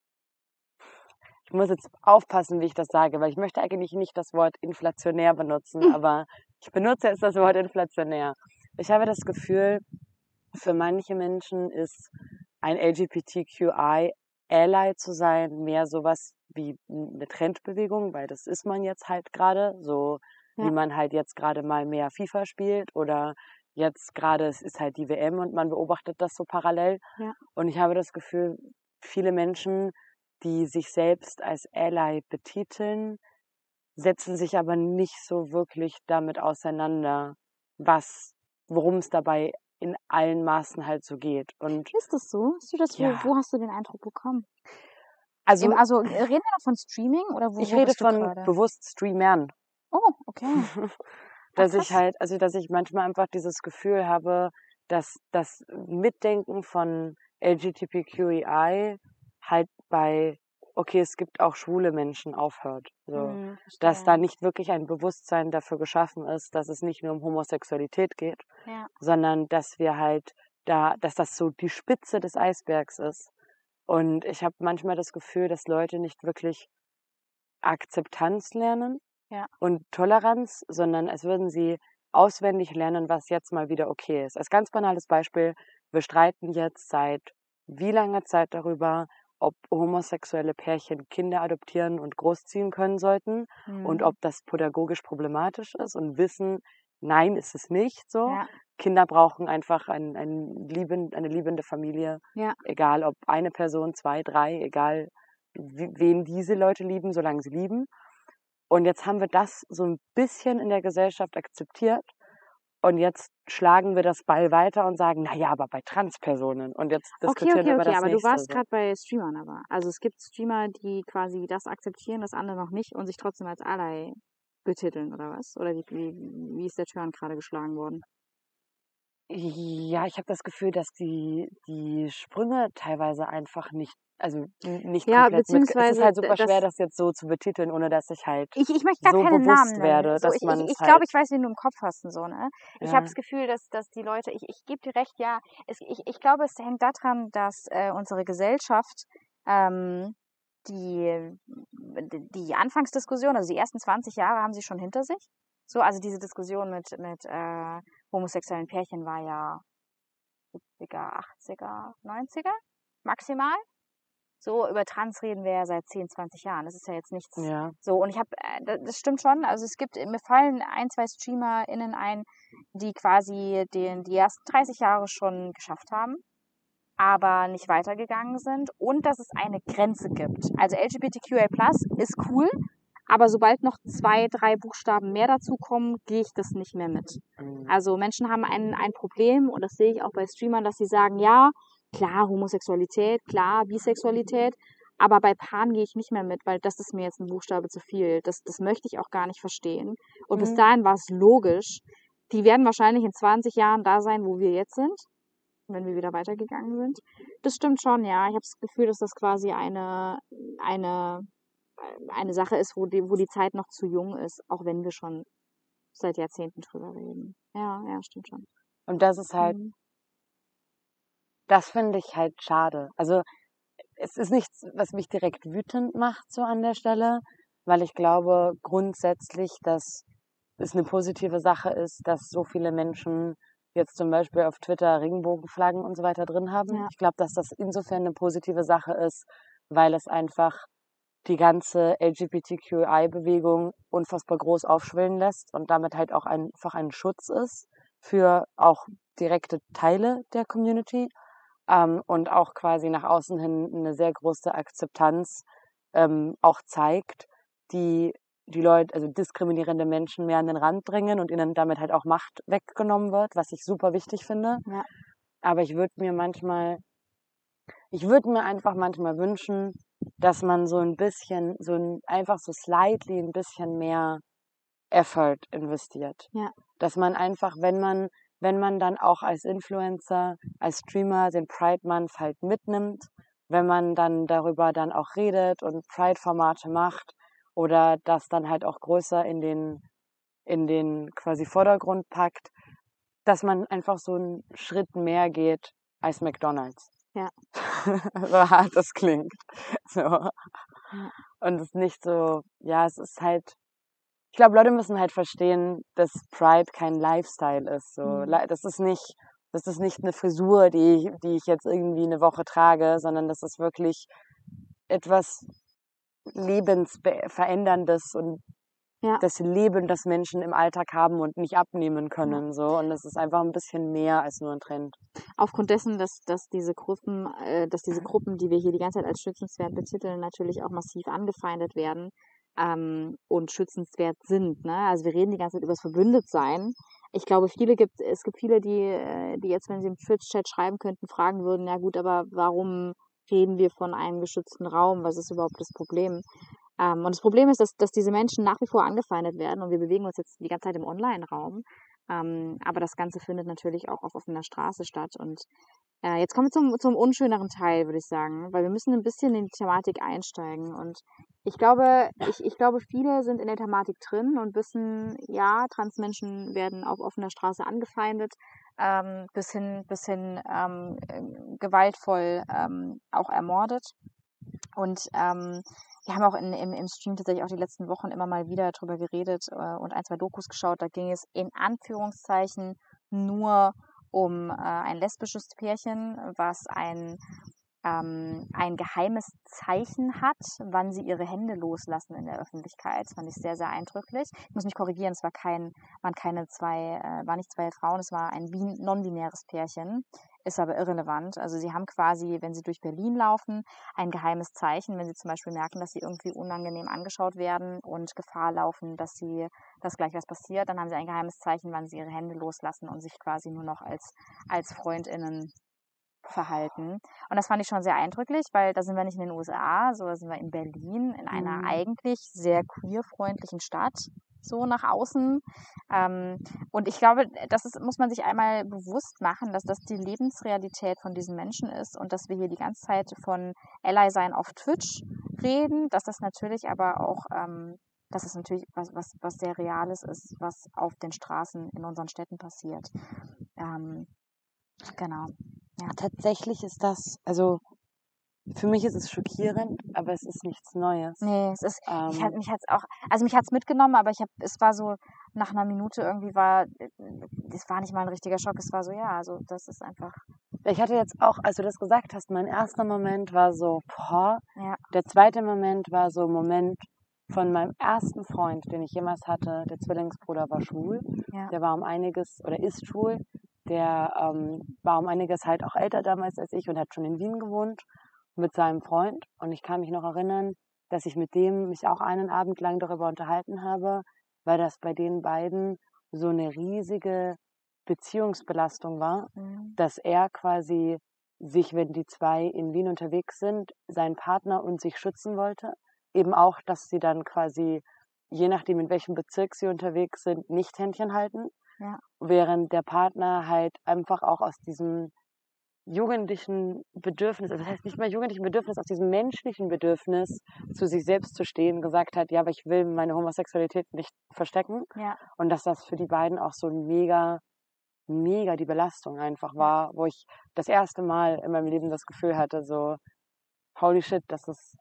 ich muss jetzt aufpassen, wie ich das sage, weil ich möchte eigentlich nicht das Wort inflationär benutzen, Mhm. aber ich benutze jetzt das Wort inflationär. Ich habe das Gefühl, für manche Menschen ist ein LGBTQI-Ally zu sein mehr sowas wie eine Trendbewegung, weil das ist man jetzt halt gerade, so Ja. wie man halt jetzt gerade mal mehr FIFA spielt oder jetzt gerade, es ist halt die WM und man beobachtet das so parallel. Ja. Und ich habe das Gefühl, viele Menschen, die sich selbst als Ally betiteln, setzen sich aber nicht so wirklich damit auseinander, was, worum es dabei in allen Maßen halt so geht. Und Ist das so? Hast du das, Ja. wo, wo hast du den Eindruck bekommen? also Im, also reden wir noch von Streaming oder wo, ich rede von gerade? bewusst Streamern. Oh, okay. [laughs] dass ich halt, also dass ich manchmal einfach dieses Gefühl habe, dass das Mitdenken von LGBTQI halt bei, okay, es gibt auch schwule Menschen aufhört. So. Hm, Dass da nicht wirklich ein Bewusstsein dafür geschaffen ist, dass es nicht nur um Homosexualität geht, Ja. sondern dass wir halt da, dass das so die Spitze des Eisbergs ist. Und ich habe manchmal das Gefühl, dass Leute nicht wirklich Akzeptanz lernen Ja. und Toleranz, sondern als würden sie auswendig lernen, was jetzt mal wieder okay ist. Als ganz banales Beispiel, wir streiten jetzt seit wie langer Zeit darüber, ob homosexuelle Pärchen Kinder adoptieren und großziehen können sollten und Hm. ob das pädagogisch problematisch ist und wissen, nein, ist es nicht so. Ja. Kinder brauchen einfach ein, ein lieben, eine liebende Familie, Ja. egal ob eine Person, zwei, drei, egal wen diese Leute lieben, solange sie lieben. Und jetzt haben wir das so ein bisschen in der Gesellschaft akzeptiert. Und jetzt schlagen wir das Ball weiter und sagen, na ja, aber bei Transpersonen. Und jetzt Okay, diskutieren okay, wir über okay, das aber du warst gerade bei Streamern aber. Also es gibt Streamer, die quasi das akzeptieren, das andere noch nicht und sich trotzdem als Ally betiteln, oder was? Oder wie, wie, wie ist der Turn gerade geschlagen worden? Ja, ich habe das Gefühl, dass die, die Sprünge teilweise einfach nicht, also nicht Ja, komplett mit. Es ist beziehungsweise halt super schwer, das- jetzt so zu betiteln, ohne dass ich halt. Ich, ich möchte gar so keinen bewusst Namen nennen. werde, so, dass ich ich, ich glaube, halt- ich weiß, wen du im Kopf hast und so, ne? Ich Ja. habe das Gefühl, dass, dass die Leute, ich, ich gebe dir recht, ja, es, ich, ich glaube, es hängt daran, dass äh, unsere Gesellschaft ähm, die, die Anfangsdiskussion, also die ersten 20 Jahre haben sie schon hinter sich. So, also diese Diskussion mit, mit äh, homosexuellen Pärchen war ja 70er, 80er, 90er maximal. So, über Trans reden wir ja seit 10, 20 Jahren. Das ist ja jetzt nichts Ja. so, und ich habe, äh, da- das stimmt schon. Also es gibt, mir fallen ein, zwei StreamerInnen ein, die quasi den, die ersten 30 Jahre schon geschafft haben, aber nicht weitergegangen sind und dass es eine Grenze gibt. Also LGBTQI ist cool, aber sobald noch zwei, drei Buchstaben mehr dazukommen, gehe ich das nicht mehr mit. Mhm. Also Menschen haben ein, ein Problem und das sehe ich auch bei Streamern, dass sie sagen, ja, klar, Homosexualität, klar, Bisexualität, aber bei Pan gehe ich nicht mehr mit, weil das ist mir jetzt ein Buchstabe zu viel. Das, das möchte ich auch gar nicht verstehen. Und bis Mhm. dahin war es logisch. Die werden wahrscheinlich in 20 Jahren da sein, wo wir jetzt sind, wenn wir wieder weitergegangen sind. Das stimmt schon, ja. Ich habe das Gefühl, dass das quasi eine, eine, eine Sache ist, wo die, wo die Zeit noch zu jung ist, auch wenn wir schon seit Jahrzehnten drüber reden. Ja, ja, stimmt schon. Und das ist halt, Mhm. das finde ich halt schade. Also es ist nichts, was mich direkt wütend macht so an der Stelle, weil ich glaube grundsätzlich, dass es eine positive Sache ist, dass so viele Menschen jetzt zum Beispiel auf Twitter Regenbogenflaggen und so weiter drin haben. Ja. Ich glaube, dass das insofern eine positive Sache ist, weil es einfach die ganze LGBTQI-Bewegung unfassbar groß aufschwillen lässt und damit halt auch einfach ein Schutz ist für auch direkte Teile der Community ähm, und auch quasi nach außen hin eine sehr große Akzeptanz ähm, auch zeigt, die die Leute, also diskriminierende Menschen mehr an den Rand bringen und ihnen damit halt auch Macht weggenommen wird, was ich super wichtig finde. Ja. Aber ich würde mir manchmal, ich würde mir einfach manchmal wünschen, dass man so ein bisschen, so ein, einfach so slightly ein bisschen mehr Effort investiert. Ja. Dass man einfach, wenn man wenn man dann auch als Influencer, als Streamer den Pride Month halt mitnimmt, wenn man dann darüber dann auch redet und Pride-Formate macht oder das dann halt auch größer in den, in den quasi Vordergrund packt, dass man einfach so einen Schritt mehr geht als McDonalds. Ja. [laughs] so hart das klingt. So. Und es ist nicht so, ja, es ist halt, ich glaube, Leute müssen halt verstehen, dass Pride kein Lifestyle ist. So. Mhm. Das ist nicht, das ist nicht eine Frisur, die die ich jetzt irgendwie eine Woche trage, sondern das ist wirklich etwas lebensveränderndes und Ja. das Leben, das Menschen im Alltag haben und nicht abnehmen können. So. Und das ist einfach ein bisschen mehr als nur ein Trend. aufgrund dessen, dass, dass diese Gruppen, äh, dass diese Gruppen, die wir hier die ganze Zeit als schützenswert betiteln, natürlich auch massiv angefeindet werden ähm, und schützenswert sind. Ne? Also wir reden die ganze Zeit über das Verbündetsein. Ich glaube, viele gibt, es gibt viele, die, äh, die jetzt, wenn sie im Twitch-Chat schreiben könnten, fragen würden, ja gut, aber warum reden wir von einem geschützten Raum? Was ist überhaupt das Problem? Ähm, und das Problem ist, dass, dass diese Menschen nach wie vor angefeindet werden und wir bewegen uns jetzt die ganze Zeit im Online-Raum. Ähm, aber das Ganze findet natürlich auch auf offener Straße statt. Und äh, jetzt kommen wir zum, zum unschöneren Teil, würde ich sagen, weil wir müssen ein bisschen in die Thematik einsteigen. Und ich glaube, ich, ich glaube, viele sind in der Thematik drin und wissen, ja, Transmenschen werden auf offener Straße angefeindet, ähm, bis hin, bis hin ähm, äh, gewaltvoll ähm, auch ermordet. Und ähm, wir haben auch in, im, im Stream tatsächlich auch die letzten Wochen immer mal wieder drüber geredet äh, und ein, zwei Dokus geschaut. Da ging es in Anführungszeichen nur um äh, ein lesbisches Pärchen, was ein, ähm, ein geheimes Zeichen hat, wann sie ihre Hände loslassen in der Öffentlichkeit. Das fand ich sehr, sehr eindrücklich. Ich muss mich korrigieren, es war kein, waren keine zwei, äh, war nicht zwei Frauen, es war ein bin- non-binäres Pärchen. Ist aber irrelevant. Also sie haben quasi, wenn sie durch Berlin laufen, ein geheimes Zeichen, wenn sie zum Beispiel merken, dass sie irgendwie unangenehm angeschaut werden und Gefahr laufen, dass sie, dass gleich was passiert, dann haben sie ein geheimes Zeichen, wann sie ihre Hände loslassen und sich quasi nur noch als, als FreundInnen verhalten. Und das fand ich schon sehr eindrücklich, weil da sind wir nicht in den USA, so da sind wir in Berlin, in einer Mhm. eigentlich sehr queerfreundlichen Stadt, so nach außen. Ähm, und ich glaube, das ist, muss man sich einmal bewusst machen, dass das die Lebensrealität von diesen Menschen ist und dass wir hier die ganze Zeit von Ally sein auf Twitch reden, dass das natürlich aber auch, ähm, dass es natürlich was, was, was sehr Reales ist, was auf den Straßen in unseren Städten passiert. Ähm, genau. Tatsächlich ist das, also für mich ist es schockierend, aber es ist nichts Neues. Nee, es ist, mich hat Ähm, mich hat's auch, also mich hat's mitgenommen, aber ich habe, es war so, nach einer Minute irgendwie war, es war nicht mal ein richtiger Schock, es war so, ja, also das ist einfach, ich hatte jetzt auch, als du das gesagt hast, mein erster Moment war so, boah. Ja. Der zweite Moment war so ein Moment von meinem ersten Freund, den ich jemals hatte. Der Zwillingsbruder war schwul. Ja. Der war um einiges, oder ist schwul. Der ähm, war um einiges halt auch älter damals als ich und hat schon in Wien gewohnt mit seinem Freund. Und ich kann mich noch erinnern, dass ich mit dem mich auch einen Abend lang darüber unterhalten habe, weil das bei den beiden so eine riesige Beziehungsbelastung war, mhm. dass er quasi sich, wenn die zwei in Wien unterwegs sind, seinen Partner und sich schützen wollte. Eben auch, dass sie dann quasi, je nachdem in welchem Bezirk sie unterwegs sind, nicht Händchen halten. Ja. Während der Partner halt einfach auch aus diesem jugendlichen Bedürfnis, also das heißt nicht mal jugendlichen Bedürfnis, aus diesem menschlichen Bedürfnis, zu sich selbst zu stehen, gesagt hat, ja, aber ich will meine Homosexualität nicht verstecken. ja, Und dass das für die beiden auch so mega, mega die Belastung einfach war, wo ich das erste Mal in meinem Leben das Gefühl hatte, so, holy shit, das ist,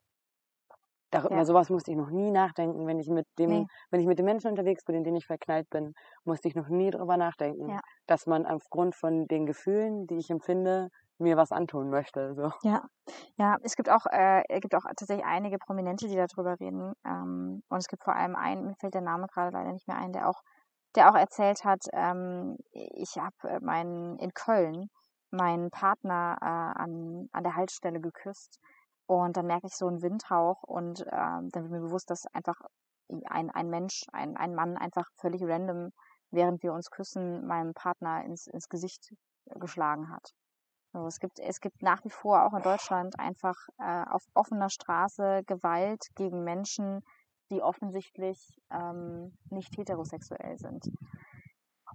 darüber Ja. sowas musste ich noch nie nachdenken, wenn ich mit dem, Nee. wenn ich mit den Menschen unterwegs bin, in denen ich verknallt bin, musste ich noch nie drüber nachdenken, Ja. dass man aufgrund von den Gefühlen, die ich empfinde, mir was antun möchte, so. ja, ja, es gibt auch, äh, es gibt auch tatsächlich einige Prominente, die darüber reden, ähm, und es gibt vor allem einen, mir fällt der Name gerade leider nicht mehr ein, der auch, der auch erzählt hat, ähm, ich habe meinen, in Köln, meinen Partner äh, an, an der Haltestelle geküsst und dann merke ich so einen Windhauch und ähm, dann wird mir bewusst, dass einfach ein, ein Mensch, ein, ein Mann einfach völlig random, während wir uns küssen, meinem Partner ins, ins Gesicht geschlagen hat. So, es gibt, es gibt nach wie vor auch in Deutschland einfach äh, auf offener Straße Gewalt gegen Menschen, die offensichtlich ähm, nicht heterosexuell sind.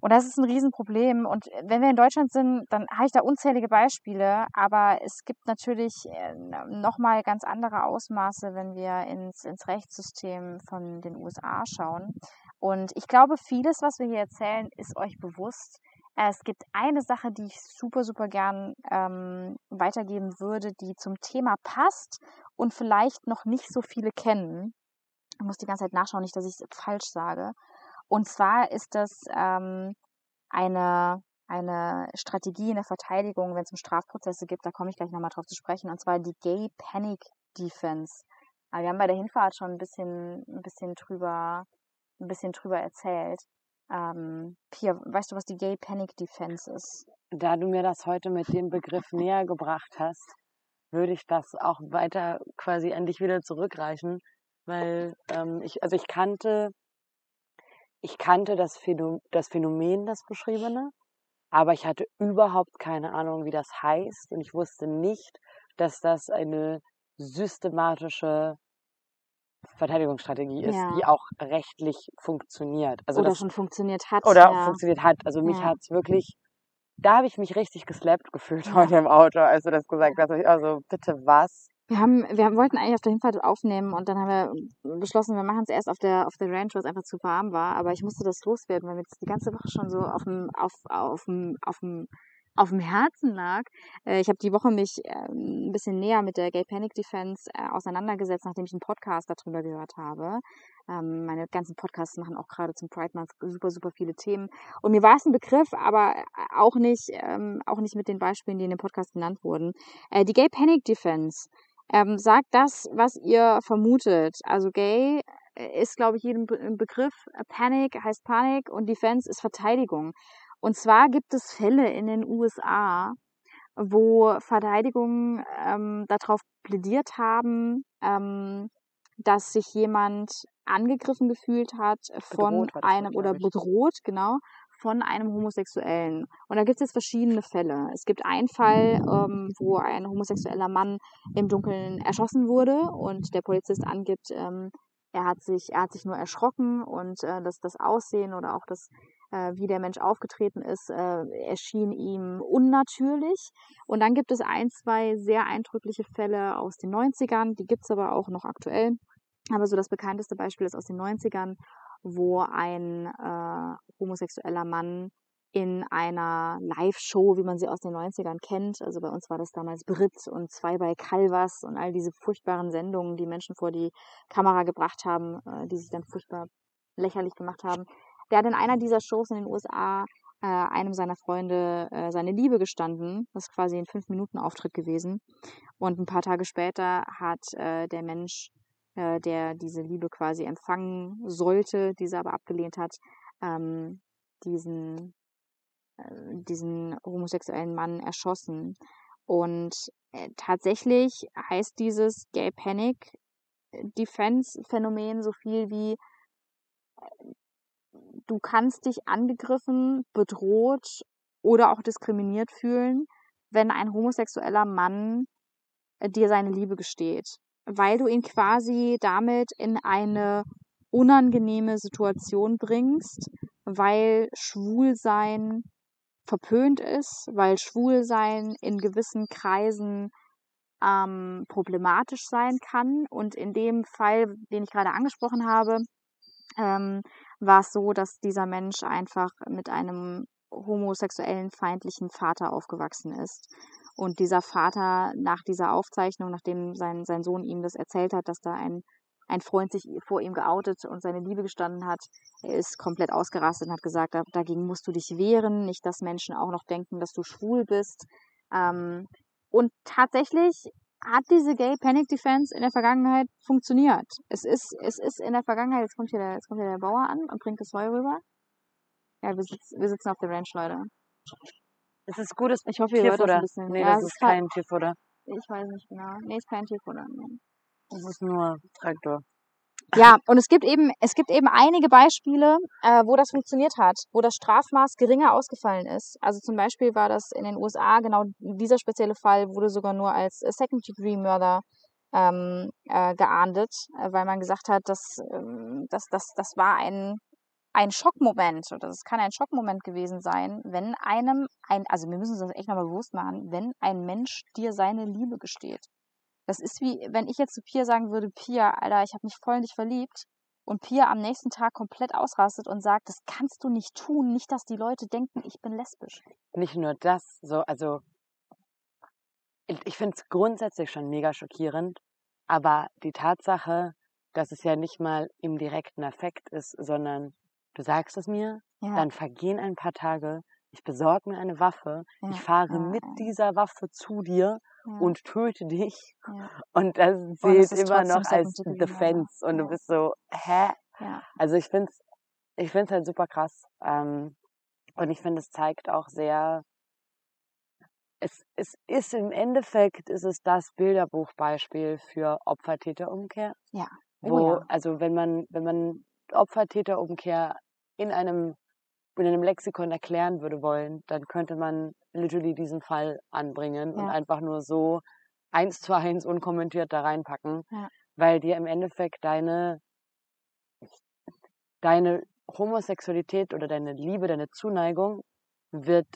Und das ist ein Riesenproblem. Und wenn wir in Deutschland sind, dann habe ich da unzählige Beispiele. Aber es gibt natürlich äh, nochmal ganz andere Ausmaße, wenn wir ins, ins Rechtssystem von den USA schauen. Und ich glaube, vieles, was wir hier erzählen, ist euch bewusst. Es gibt eine Sache, die ich super, super gern ähm, weitergeben würde, die zum Thema passt und vielleicht noch nicht so viele kennen. Ich muss die ganze Zeit nachschauen, nicht, dass ich es falsch sage. Und zwar ist das ähm, eine, eine Strategie in der Verteidigung, wenn es um Strafprozesse gibt, da komme ich gleich nochmal drauf zu sprechen, und zwar die Gay Panic Defense. Aber wir haben bei der Hinfahrt schon ein bisschen, ein bisschen drüber, ein bisschen drüber erzählt. Ähm, Pia, weißt du, was die Gay Panic Defense ist? Da du mir das heute mit dem Begriff [laughs] näher gebracht hast, würde ich das auch weiter quasi an dich wieder zurückreichen, weil ähm, ich, also ich kannte, ich kannte das, Phänomen, das Phänomen, das beschriebene, aber ich hatte überhaupt keine Ahnung, wie das heißt und ich wusste nicht, dass das eine systematische Verteidigungsstrategie ist, Ja. die auch rechtlich funktioniert. Also Oder das, schon funktioniert hat. oder ja. funktioniert hat. Also mich Ja. hat's wirklich, da habe ich mich richtig geslappt gefühlt [laughs] heute im Auto, als du das gesagt hast. Also bitte was? Wir haben, wir wollten eigentlich auf der Hinfahrt aufnehmen und dann haben wir beschlossen, wir machen es erst auf der, auf der Ranch, weil es einfach zu warm war. Aber ich musste das loswerden, weil mir das die ganze Woche schon so auf dem, auf, auf dem, auf dem, auf dem Herzen lag. Äh, ich habe die Woche mich ähm, ein bisschen näher mit der Gay Panic Defense äh, auseinandergesetzt, nachdem ich einen Podcast darüber gehört habe. Ähm, meine ganzen Podcasts machen auch gerade zum Pride Month super, super viele Themen. Und mir war es ein Begriff, aber auch nicht, ähm, auch nicht mit den Beispielen, die in dem Podcast genannt wurden. Äh, die Gay Panic Defense ähm, sagt das, was ihr vermutet. Also Gay äh, ist, glaube ich, jedem Be im Begriff. Äh, Panic heißt Panik und Defense ist Verteidigung. Und zwar gibt es Fälle in den USA, wo Verteidigungen ähm, darauf plädiert haben, ähm, dass sich jemand angegriffen gefühlt hat von das, einem oder bedroht, genau, von einem Homosexuellen. Und da gibt es jetzt verschiedene Fälle. Es gibt einen Fall, ähm, wo ein homosexueller Mann im Dunkeln erschossen wurde und der Polizist angibt, ähm, er hat sich, er hat sich nur erschrocken und äh, das, das Aussehen oder auch das, äh, wie der Mensch aufgetreten ist, äh, erschien ihm unnatürlich. Und dann gibt es ein, zwei sehr eindrückliche Fälle aus den 90ern, die gibt's aber auch noch aktuell. Aber so das bekannteste Beispiel ist aus den 90ern, wo ein äh, homosexueller Mann in einer Live-Show, wie man sie aus den 90ern kennt, also bei uns war das damals Brit und Zwei bei Calvas und all diese furchtbaren Sendungen, die Menschen vor die Kamera gebracht haben, äh, die sich dann furchtbar lächerlich gemacht haben. Der hat in einer dieser Shows in den USA äh, einem seiner Freunde äh, seine Liebe gestanden. Das ist quasi ein Fünf-Minuten-Auftritt gewesen. Und ein paar Tage später hat der Mensch, der diese Liebe quasi empfangen sollte, diese aber abgelehnt hat, ähm, diesen, äh, diesen homosexuellen Mann erschossen. Und äh, tatsächlich heißt dieses Gay Panic Defense Phänomen so viel wie du kannst dich angegriffen, bedroht oder auch diskriminiert fühlen, wenn ein homosexueller Mann äh, dir seine Liebe gesteht, weil du ihn quasi damit in eine unangenehme Situation bringst, weil Schwulsein verpönt ist, weil Schwulsein in gewissen Kreisen ähm, problematisch sein kann. Und in dem Fall, den ich gerade angesprochen habe, ähm, war es so, dass dieser Mensch einfach mit einem homosexuellen feindlichen Vater aufgewachsen ist. Und dieser Vater nach dieser Aufzeichnung, nachdem sein, sein Sohn ihm das erzählt hat, dass da ein, ein Freund sich vor ihm geoutet und seine Liebe gestanden hat, er ist komplett ausgerastet und hat gesagt, da- dagegen musst du dich wehren, nicht, dass Menschen auch noch denken, dass du schwul bist. Ähm, und tatsächlich hat diese Gay Panic Defense in der Vergangenheit funktioniert. Es ist, es ist in der Vergangenheit, jetzt kommt hier der, jetzt kommt hier der Bauer an und bringt das Heu rüber. Ja, wir, sitz, wir sitzen auf der Ranch, Leute. Es ist gutes Ich hoffe, ihr hört das ein bisschen. Nee, ja, das es ist kein Tierfutter. Ich weiß nicht genau. Nee, ist kein Tierfutter. Nee. Das ist nur Traktor. Ja, und es gibt eben, es gibt eben einige Beispiele, äh, wo das funktioniert hat, wo das Strafmaß geringer ausgefallen ist. Also zum Beispiel war das in den USA genau dieser spezielle Fall wurde sogar nur als Second Degree Murder ähm, äh, geahndet, äh, weil man gesagt hat, dass, ähm, dass, dass das war ein ein Schockmoment, oder das kann ein Schockmoment gewesen sein, wenn einem ein, also wir müssen uns das echt nochmal bewusst machen, wenn ein Mensch dir seine Liebe gesteht. Das ist wie, wenn ich jetzt zu Pia sagen würde, Pia, Alter, ich habe mich voll in dich verliebt, und Pia am nächsten Tag komplett ausrastet und sagt, das kannst du nicht tun, nicht, dass die Leute denken, ich bin lesbisch. Nicht nur das, so, also ich, finde es grundsätzlich schon mega schockierend, aber die Tatsache, dass es ja nicht mal im direkten Effekt ist, sondern du sagst es mir, Ja, dann vergehen ein paar Tage, ich besorge mir eine Waffe, ja, ich fahre ja, mit dieser Waffe zu dir ja, und töte dich und das zählt immer noch als Murder. Defense und du bist so, hä? ja, Also ich finde es ich find's halt super krass ähm, und ich finde, es zeigt auch sehr, es, es ist im Endeffekt, ist es das Bilderbuchbeispiel für Opfer-Täter-Umkehr, ja. Oh wo, ja. also wenn man, wenn man Opfer-Täter-Umkehr in einem, in einem Lexikon erklären würde wollen, dann könnte man literally diesen Fall anbringen und Ja, einfach nur so eins zu eins unkommentiert da reinpacken, ja, weil dir im Endeffekt deine, deine Homosexualität oder deine Liebe, deine Zuneigung wird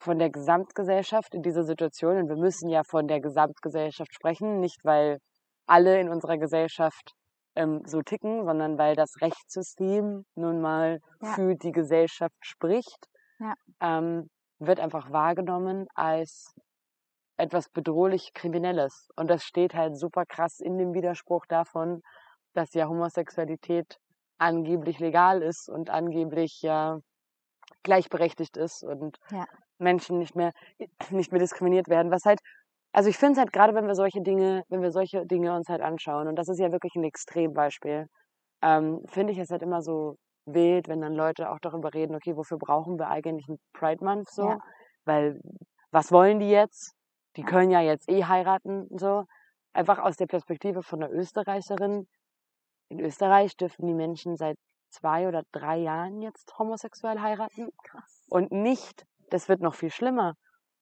von der Gesamtgesellschaft in dieser Situation, und wir müssen ja von der Gesamtgesellschaft sprechen, nicht weil alle in unserer Gesellschaft ähm, so ticken, sondern weil das Rechtssystem nun mal ja, für die Gesellschaft spricht, ja, ähm, wird einfach wahrgenommen als etwas bedrohlich Kriminelles. Und das steht halt super krass in dem Widerspruch davon, dass ja Homosexualität angeblich legal ist und angeblich ja gleichberechtigt ist und ja, Menschen nicht mehr [clears throat] nicht mehr diskriminiert werden. Was halt, also ich finde es halt gerade, wenn wir solche Dinge, wenn wir solche Dinge uns halt anschauen, und das ist ja wirklich ein Extrembeispiel, ähm, finde ich es halt immer so wild, wenn dann Leute auch darüber reden, okay, wofür brauchen wir eigentlich einen Pride Month so? ja, Weil was wollen die jetzt? Die können ja jetzt eh heiraten und so. Einfach aus der Perspektive von einer Österreicherin. In Österreich dürfen die Menschen seit zwei oder drei Jahren jetzt homosexuell heiraten. krass. Und nicht, das wird noch viel schlimmer,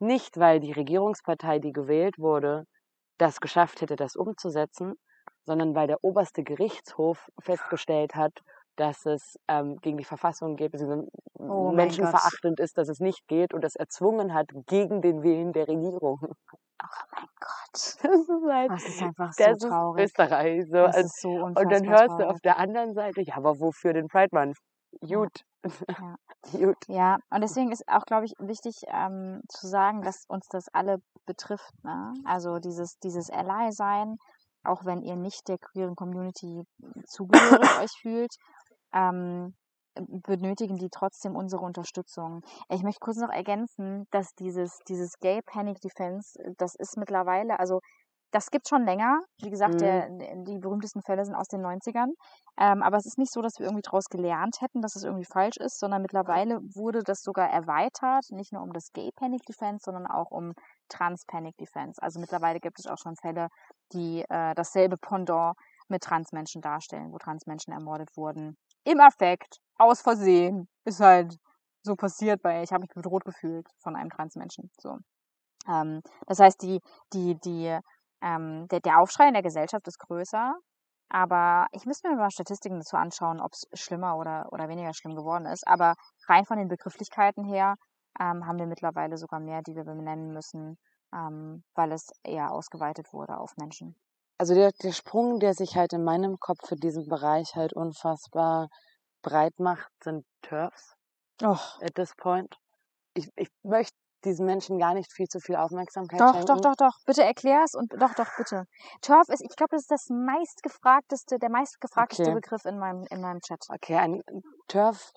nicht weil die Regierungspartei, die gewählt wurde, das geschafft hätte, das umzusetzen, sondern weil der oberste Gerichtshof festgestellt hat, dass es ähm, gegen die Verfassung geht, beziehungsweise Oh menschenverachtend ist, dass es nicht geht und es erzwungen hat gegen den Willen der Regierung. Oh mein Gott. Das ist halt, Das ist einfach so das ist traurig. Österreich. So. Das Und, ist so und dann unfassbar hörst du auf traurig. der anderen Seite, ja, aber wofür den Pride Month? Ja, Gut, [laughs] ja. gut. Ja, und deswegen ist auch, glaube ich, wichtig ähm, zu sagen, dass uns das alle betrifft. Ne? Also dieses, dieses Ally-Sein, auch wenn ihr nicht der queeren Community zugehörig [laughs] euch fühlt, ähm, benötigen die trotzdem unsere Unterstützung. Ich möchte kurz noch ergänzen, dass dieses, dieses Gay Panic Defense, das ist mittlerweile, also das gibt schon länger. Wie gesagt, Mhm. der, die berühmtesten Fälle sind aus den 90ern. Ähm, aber es ist nicht so, dass wir irgendwie daraus gelernt hätten, dass es irgendwie falsch ist, sondern mittlerweile wurde das sogar erweitert, nicht nur um das Gay Panic Defense, sondern auch um Trans Panic Defense. Also mittlerweile gibt es auch schon Fälle, die äh, dasselbe Pendant mit Transmenschen darstellen, wo Transmenschen ermordet wurden. Im Affekt, aus Versehen, ist halt so passiert, weil ich habe mich bedroht gefühlt von einem Transmenschen. So. Ähm, das heißt, die, die, die, ähm, der, der Aufschrei in der Gesellschaft ist größer, aber ich müsste mir mal Statistiken dazu anschauen, ob es schlimmer oder, oder weniger schlimm geworden ist. Aber rein von den Begrifflichkeiten her ähm, haben wir mittlerweile sogar mehr, die wir benennen müssen, ähm, weil es eher ausgeweitet wurde auf Menschen. Also der, der Sprung, der sich halt in meinem Kopf für diesen Bereich halt unfassbar breit macht, sind TERFs Och. at this point. Ich, ich möchte diesen Menschen gar nicht viel zu viel Aufmerksamkeit Doch, schenken. doch, doch, doch. Bitte erklär's und doch, doch, bitte. Turf ist, ich glaube, das ist das meistgefragteste, der meistgefragteste Okay. Begriff in meinem, in meinem Chat. Okay, ein TERF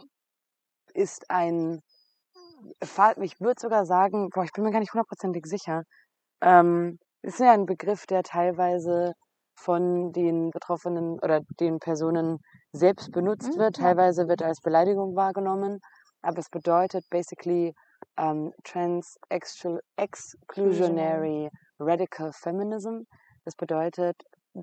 ist ein, ich würde sogar sagen, boah, ich bin mir gar nicht hundertprozentig sicher. Ähm, ist ja ein Begriff, der teilweise von den Betroffenen oder den Personen selbst benutzt Mhm, wird. Teilweise wird er als Beleidigung wahrgenommen, aber es bedeutet basically ähm, trans exclu- exclusionary radical feminism. Das bedeutet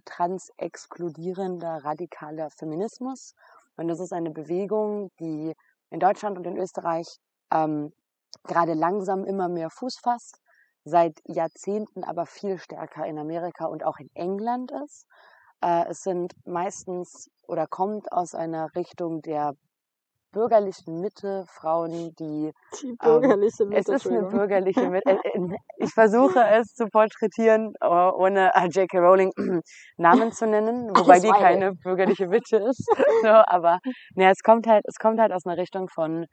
trans-exkludierender radikaler Feminismus. Und das ist eine Bewegung, die in Deutschland und in Österreich ähm, gerade langsam immer mehr Fuß fasst, seit Jahrzehnten aber viel stärker in Amerika und auch in England ist. Äh, es sind meistens oder kommt aus einer Richtung der bürgerlichen Mitte Frauen, die Die bürgerliche es ist eine bürgerliche Mitte. Äh, äh, [laughs] Ich versuche es zu porträtieren, oh, ohne äh, J.K. Rowling [clears throat] Namen zu nennen, wobei die keine bürgerliche Mitte ist. [laughs] So, aber ne, es kommt halt, es kommt halt aus einer Richtung von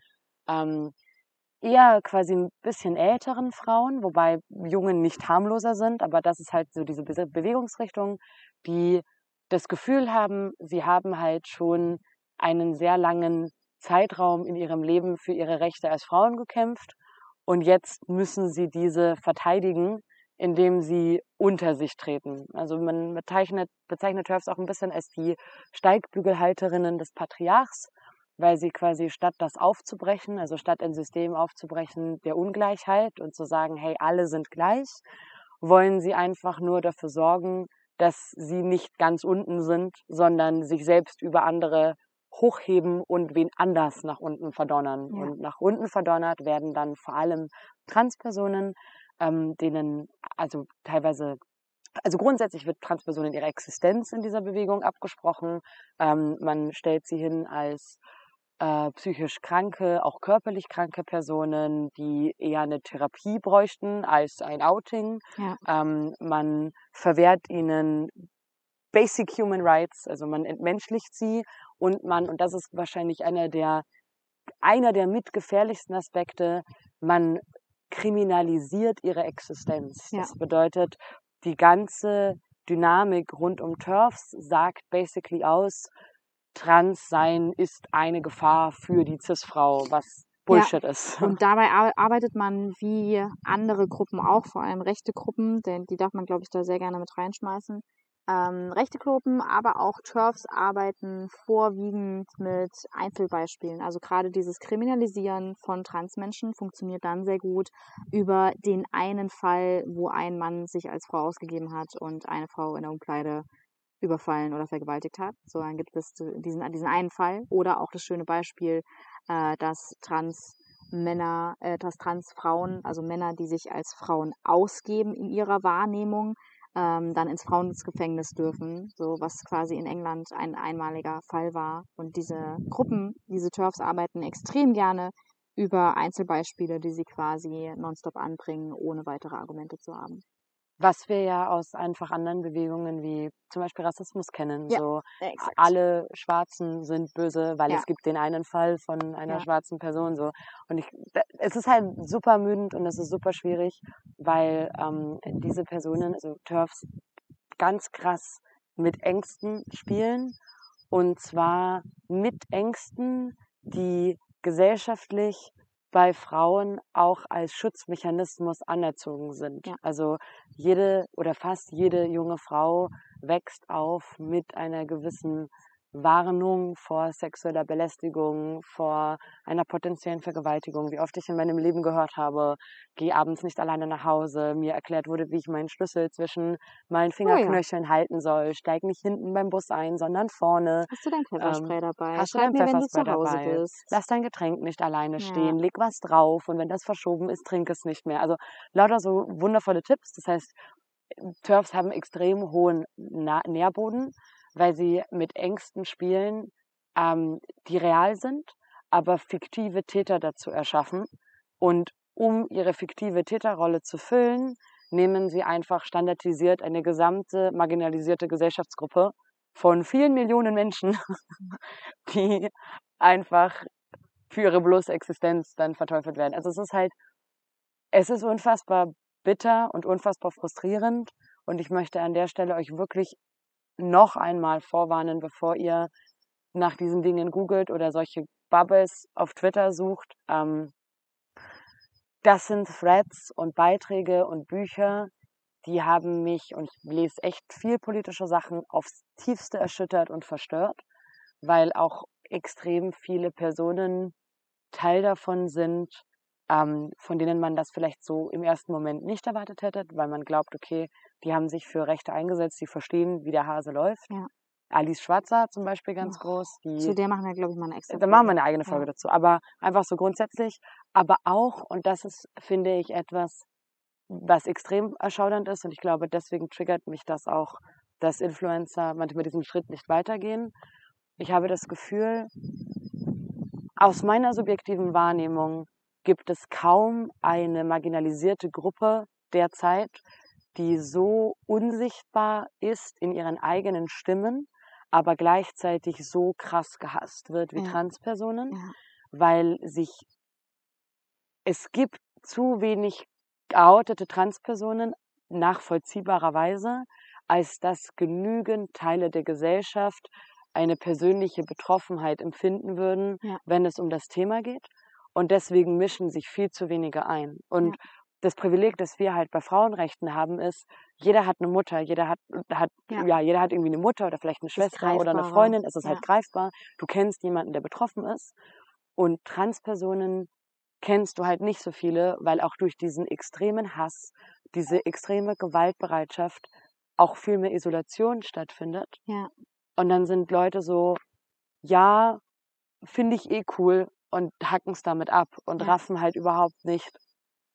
ähm, eher quasi ein bisschen älteren Frauen, wobei Jungen nicht harmloser sind, aber das ist halt so diese Be Bewegungsrichtung, die das Gefühl haben, sie haben halt schon einen sehr langen Zeitraum in ihrem Leben für ihre Rechte als Frauen gekämpft und jetzt müssen sie diese verteidigen, indem sie unter sich treten. Also man bezeichnet, bezeichnet TERFs auch ein bisschen als die Steigbügelhalterinnen des Patriarchs, weil sie quasi statt das aufzubrechen, also statt ein System aufzubrechen der Ungleichheit und zu sagen, hey, alle sind gleich, wollen sie einfach nur dafür sorgen, dass sie nicht ganz unten sind, sondern sich selbst über andere hochheben und wen anders nach unten verdonnern. Ja. Und nach unten verdonnert werden dann vor allem Transpersonen, ähm, denen also teilweise also grundsätzlich wird Transpersonen ihre Existenz in dieser Bewegung abgesprochen. Ähm, man stellt sie hin als äh, psychisch kranke, auch körperlich kranke Personen, die eher eine Therapie bräuchten als ein Outing. Ja. Ähm, man verwehrt ihnen Basic Human Rights, also man entmenschlicht sie und man, und das ist wahrscheinlich einer der, einer der mitgefährlichsten Aspekte, man kriminalisiert ihre Existenz. Ja. Das bedeutet, die ganze Dynamik rund um TERFs sagt basically aus, trans sein ist eine Gefahr für die Cis-Frau, was Bullshit ist. [laughs] Und dabei ar- arbeitet man wie andere Gruppen auch, vor allem rechte Gruppen, denn die darf man, glaube ich, da sehr gerne mit reinschmeißen. Ähm, rechte Gruppen, aber auch TERFs arbeiten vorwiegend mit Einzelbeispielen. Also gerade dieses Kriminalisieren von Transmenschen funktioniert dann sehr gut über den einen Fall, wo ein Mann sich als Frau ausgegeben hat und eine Frau in der Umkleide überfallen oder vergewaltigt hat. So, dann gibt es diesen, diesen einen Fall. Oder auch das schöne Beispiel, äh, dass Trans-Männer, äh, dass Trans-Frauen, also Männer, die sich als Frauen ausgeben in ihrer Wahrnehmung, ähm, dann ins Frauengefängnis dürfen, so was quasi in England ein einmaliger Fall war. Und diese Gruppen, diese TERFs arbeiten extrem gerne über Einzelbeispiele, die sie quasi nonstop anbringen, ohne weitere Argumente zu haben. Was wir ja aus einfach anderen Bewegungen wie zum Beispiel Rassismus kennen. Ja, So Exakt. alle Schwarzen sind böse, weil Ja. es gibt den einen Fall von einer Ja. schwarzen Person. So. Und ich, es ist halt super ermüdend und es ist super schwierig, weil ähm, diese Personen, also TERFs, ganz krass mit Ängsten spielen. Und zwar mit Ängsten, die gesellschaftlich bei Frauen auch als Schutzmechanismus anerzogen sind. Ja. Also jede oder fast jede junge Frau wächst auf mit einer gewissen Warnung vor sexueller Belästigung, vor einer potenziellen Vergewaltigung. Wie oft ich in meinem Leben gehört habe, geh abends nicht alleine nach Hause, mir erklärt wurde, wie ich meinen Schlüssel zwischen meinen Fingerknöcheln halten soll, steig nicht hinten beim Bus ein, sondern vorne. Hast du dein Pfefferspray dabei? hast du Schreib dein mir, wenn du Pfefferspray zu Hause dabei? bist. Lass dein Getränk nicht alleine Ja. stehen, leg was drauf und wenn das verschoben ist, trink es nicht mehr. Also lauter so wundervolle Tipps. Das heißt, Turfs haben extrem hohen Na Nährboden, weil sie mit Ängsten spielen, ähm, die real sind, aber fiktive Täter dazu erschaffen. Und um ihre fiktive Täterrolle zu füllen, nehmen sie einfach standardisiert eine gesamte marginalisierte Gesellschaftsgruppe von vielen Millionen Menschen, [laughs] die einfach für ihre bloße Existenz dann verteufelt werden. Also es ist halt, es ist unfassbar bitter und unfassbar frustrierend. Und ich möchte an der Stelle euch wirklich noch einmal vorwarnen, bevor ihr nach diesen Dingen googelt oder solche Bubbles auf Twitter sucht. Ähm, das sind Threads und Beiträge und Bücher, die haben mich, und ich lese echt viel politische Sachen, aufs tiefste erschüttert und verstört, weil auch extrem viele Personen Teil davon sind, ähm, von denen man das vielleicht so im ersten Moment nicht erwartet hätte, weil man glaubt, okay, die haben sich für Rechte eingesetzt, die verstehen, wie der Hase läuft. Ja. Alice Schwarzer zum Beispiel ganz Och, groß. Die, Zu der machen wir, glaube ich, mal eine extra da machen wir Folge. eine eigene Ja. Folge dazu. Aber einfach so grundsätzlich. Aber auch, und das ist, finde ich, etwas, was extrem erschaudernd ist. Und ich glaube, deswegen triggert mich das auch, dass Influencer manchmal diesen Schritt nicht weitergehen. Ich habe das Gefühl, aus meiner subjektiven Wahrnehmung gibt es kaum eine marginalisierte Gruppe derzeit, die so unsichtbar ist in ihren eigenen Stimmen, aber gleichzeitig so krass gehasst wird wie Ja. Transpersonen, Ja. weil sich es gibt zu wenig geoutete Transpersonen nachvollziehbarerweise, als dass genügend Teile der Gesellschaft eine persönliche Betroffenheit empfinden würden, Ja. wenn es um das Thema geht. Und deswegen mischen sich viel zu wenige ein. Und das Privileg, das wir halt bei Frauenrechten haben, ist, jeder hat eine Mutter, jeder hat, hat Ja. ja. jeder hat irgendwie eine Mutter oder vielleicht eine Schwester oder eine. Freundin. Es ist Ja. halt greifbar. Du kennst jemanden, der betroffen ist. Und Transpersonen kennst du halt nicht so viele, weil auch durch diesen extremen Hass, diese extreme Gewaltbereitschaft auch viel mehr Isolation stattfindet. Ja. Und dann sind Leute so, ja, finde ich eh cool und hacken es damit ab und Ja. raffen halt überhaupt nicht,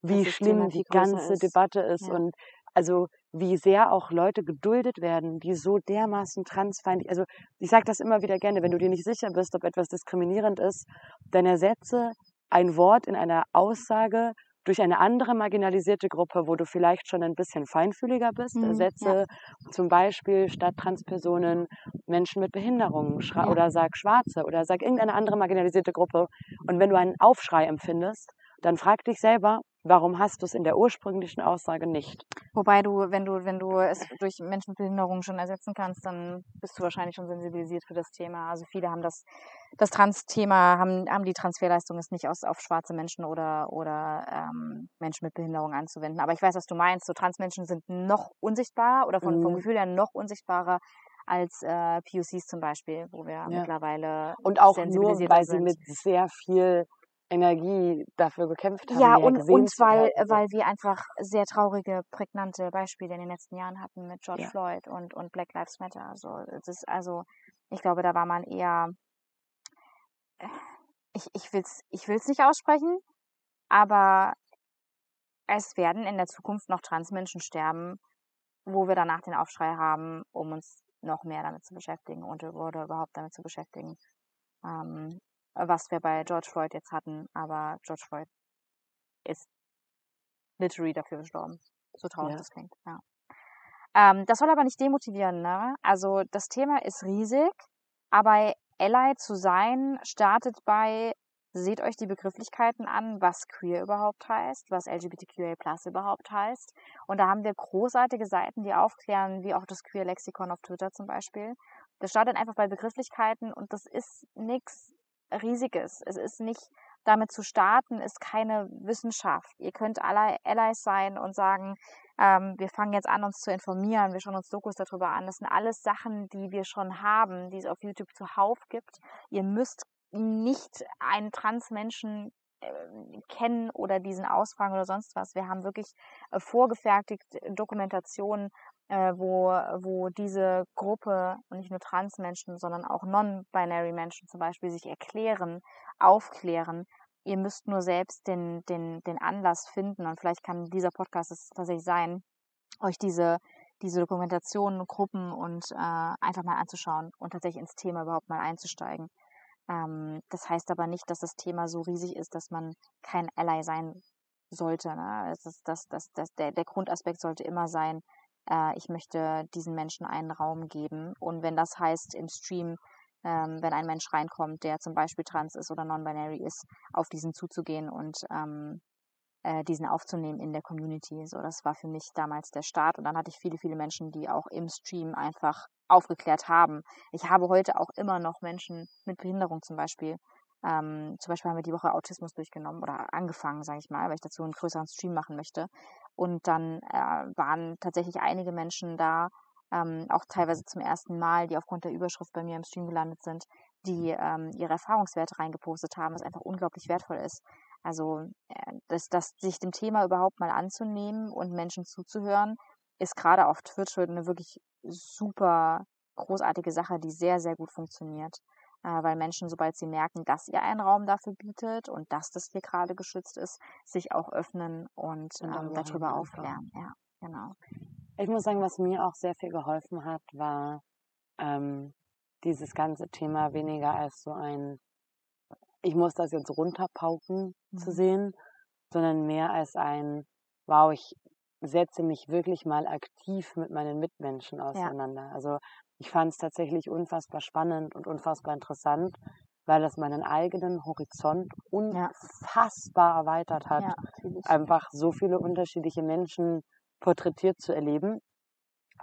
wie schlimm die größer ganze ist. Debatte ist Ja. und also wie sehr auch Leute geduldet werden, die so dermaßen transfeindlich, also ich sage das immer wieder gerne, wenn du dir nicht sicher bist, ob etwas diskriminierend ist, dann ersetze ein Wort in einer Aussage durch eine andere marginalisierte Gruppe, wo du vielleicht schon ein bisschen feinfühliger bist. Mhm, ja. Ersetze zum Beispiel statt Transpersonen Menschen mit Behinderungen Ja. oder sag Schwarze oder sag irgendeine andere marginalisierte Gruppe. Und wenn du einen Aufschrei empfindest, dann frag dich selber, warum hast du es in der ursprünglichen Aussage nicht? Wobei du, wenn du, wenn du es durch Menschen mit Behinderung schon ersetzen kannst, dann bist du wahrscheinlich schon sensibilisiert für das Thema. Also viele haben das, das Trans-Thema, haben, haben die Transferleistung ist nicht aus, auf schwarze Menschen oder, oder ähm, Menschen mit Behinderung anzuwenden. Aber ich weiß, was du meinst. So Transmenschen sind noch unsichtbarer oder von, vom Mhm. Gefühl her noch unsichtbarer als äh, POCs zum Beispiel, wo wir Ja. mittlerweile Und auch nur, weil sie sind. mit sehr viel Energie dafür gekämpft haben. Ja, und, und weil, weil wir einfach sehr traurige, prägnante Beispiele in den letzten Jahren hatten mit George Ja. Floyd und, und Black Lives Matter. Also, es ist also, ich glaube, da war man eher, ich, ich will's, ich will's nicht aussprechen, aber es werden in der Zukunft noch Transmenschen sterben, wo wir danach den Aufschrei haben, um uns noch mehr damit zu beschäftigen und oder überhaupt damit zu beschäftigen, ähm, was wir bei George Floyd jetzt hatten. Aber George Floyd ist literally dafür gestorben. So traurig Ja. das klingt, ja. Ähm, das soll aber nicht demotivieren, ne? Also das Thema ist riesig, aber Ally zu sein startet bei, seht euch die Begrifflichkeiten an, was queer überhaupt heißt, was LGBTQA Plus überhaupt heißt. Und da haben wir großartige Seiten, die aufklären, wie auch das Queer Lexikon auf Twitter zum Beispiel. Das startet einfach bei Begrifflichkeiten und das ist nichts Riesiges. Es ist nicht, damit zu starten, ist keine Wissenschaft. Ihr könnt alle Allies sein und sagen, ähm, wir fangen jetzt an, uns zu informieren, wir schauen uns Dokus darüber an. Das sind alles Sachen, die wir schon haben, die es auf YouTube zuhauf gibt. Ihr müsst nicht einen Transmenschen kennen oder diesen ausfragen oder sonst was. Wir haben wirklich äh, vorgefertigt Dokumentationen, äh, wo, wo diese Gruppe und nicht nur Transmenschen, sondern auch non-binary Menschen zum Beispiel sich erklären, aufklären. Ihr müsst nur selbst den, den, den Anlass finden und vielleicht kann dieser Podcast es tatsächlich sein, euch diese, diese Dokumentationen, Gruppen und äh, einfach mal anzuschauen und tatsächlich ins Thema überhaupt mal einzusteigen. Ähm, das heißt aber nicht, dass das Thema so riesig ist, dass man kein Ally sein sollte. Ne? Es ist das, das, das, der, der Grundaspekt sollte immer sein, äh, ich möchte diesen Menschen einen Raum geben. Und wenn das heißt im Stream, ähm, wenn ein Mensch reinkommt, der zum Beispiel trans ist oder non-binary ist, auf diesen zuzugehen und ähm, äh, diesen aufzunehmen in der Community. So, das war für mich damals der Start. Und dann hatte ich viele, viele Menschen, die auch im Stream einfach aufgeklärt haben. Ich habe heute auch immer noch Menschen mit Behinderung zum Beispiel. Ähm, zum Beispiel haben wir die Woche Autismus durchgenommen oder angefangen, sage ich mal, weil ich dazu einen größeren Stream machen möchte. Und dann äh, waren tatsächlich einige Menschen da, ähm, auch teilweise zum ersten Mal, die aufgrund der Überschrift bei mir im Stream gelandet sind, die ähm, ihre Erfahrungswerte reingepostet haben, was einfach unglaublich wertvoll ist. Also, äh, das, das, sich dem Thema überhaupt mal anzunehmen und Menschen zuzuhören, ist gerade auf Twitch eine wirklich super großartige Sache, die sehr, sehr gut funktioniert. Äh, weil Menschen, sobald sie merken, dass ihr einen Raum dafür bietet und dass das hier gerade geschützt ist, sich auch öffnen und Und ähm, darüber aufklären. Ja, genau. Ich muss sagen, was mir auch sehr viel geholfen hat, war ähm, dieses ganze Thema weniger als so ein ich muss das jetzt runterpauken zu Mhm. sehen, sondern mehr als ein, wow, ich setze mich wirklich mal aktiv mit meinen Mitmenschen auseinander. Also ich fand es tatsächlich unfassbar spannend und unfassbar interessant, weil das meinen eigenen Horizont unfassbar erweitert hat, Ja, einfach so viele unterschiedliche Menschen porträtiert zu erleben.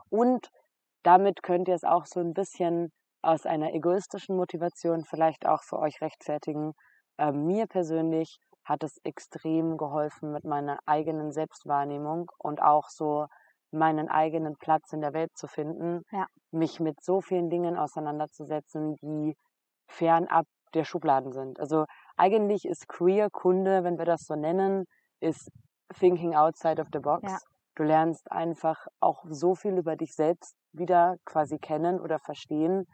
Und damit könnt ihr es auch so ein bisschen aus einer egoistischen Motivation vielleicht auch für euch rechtfertigen. Ähm, mir persönlich hat es extrem geholfen mit meiner eigenen Selbstwahrnehmung und auch so meinen eigenen Platz in der Welt zu finden, Ja. mich mit so vielen Dingen auseinanderzusetzen, die fernab der Schubladen sind. Also eigentlich ist Queer-Kunde, wenn wir das so nennen, ist thinking outside of the box. Ja. Du lernst einfach auch so viel über dich selbst wieder quasi kennen oder verstehen,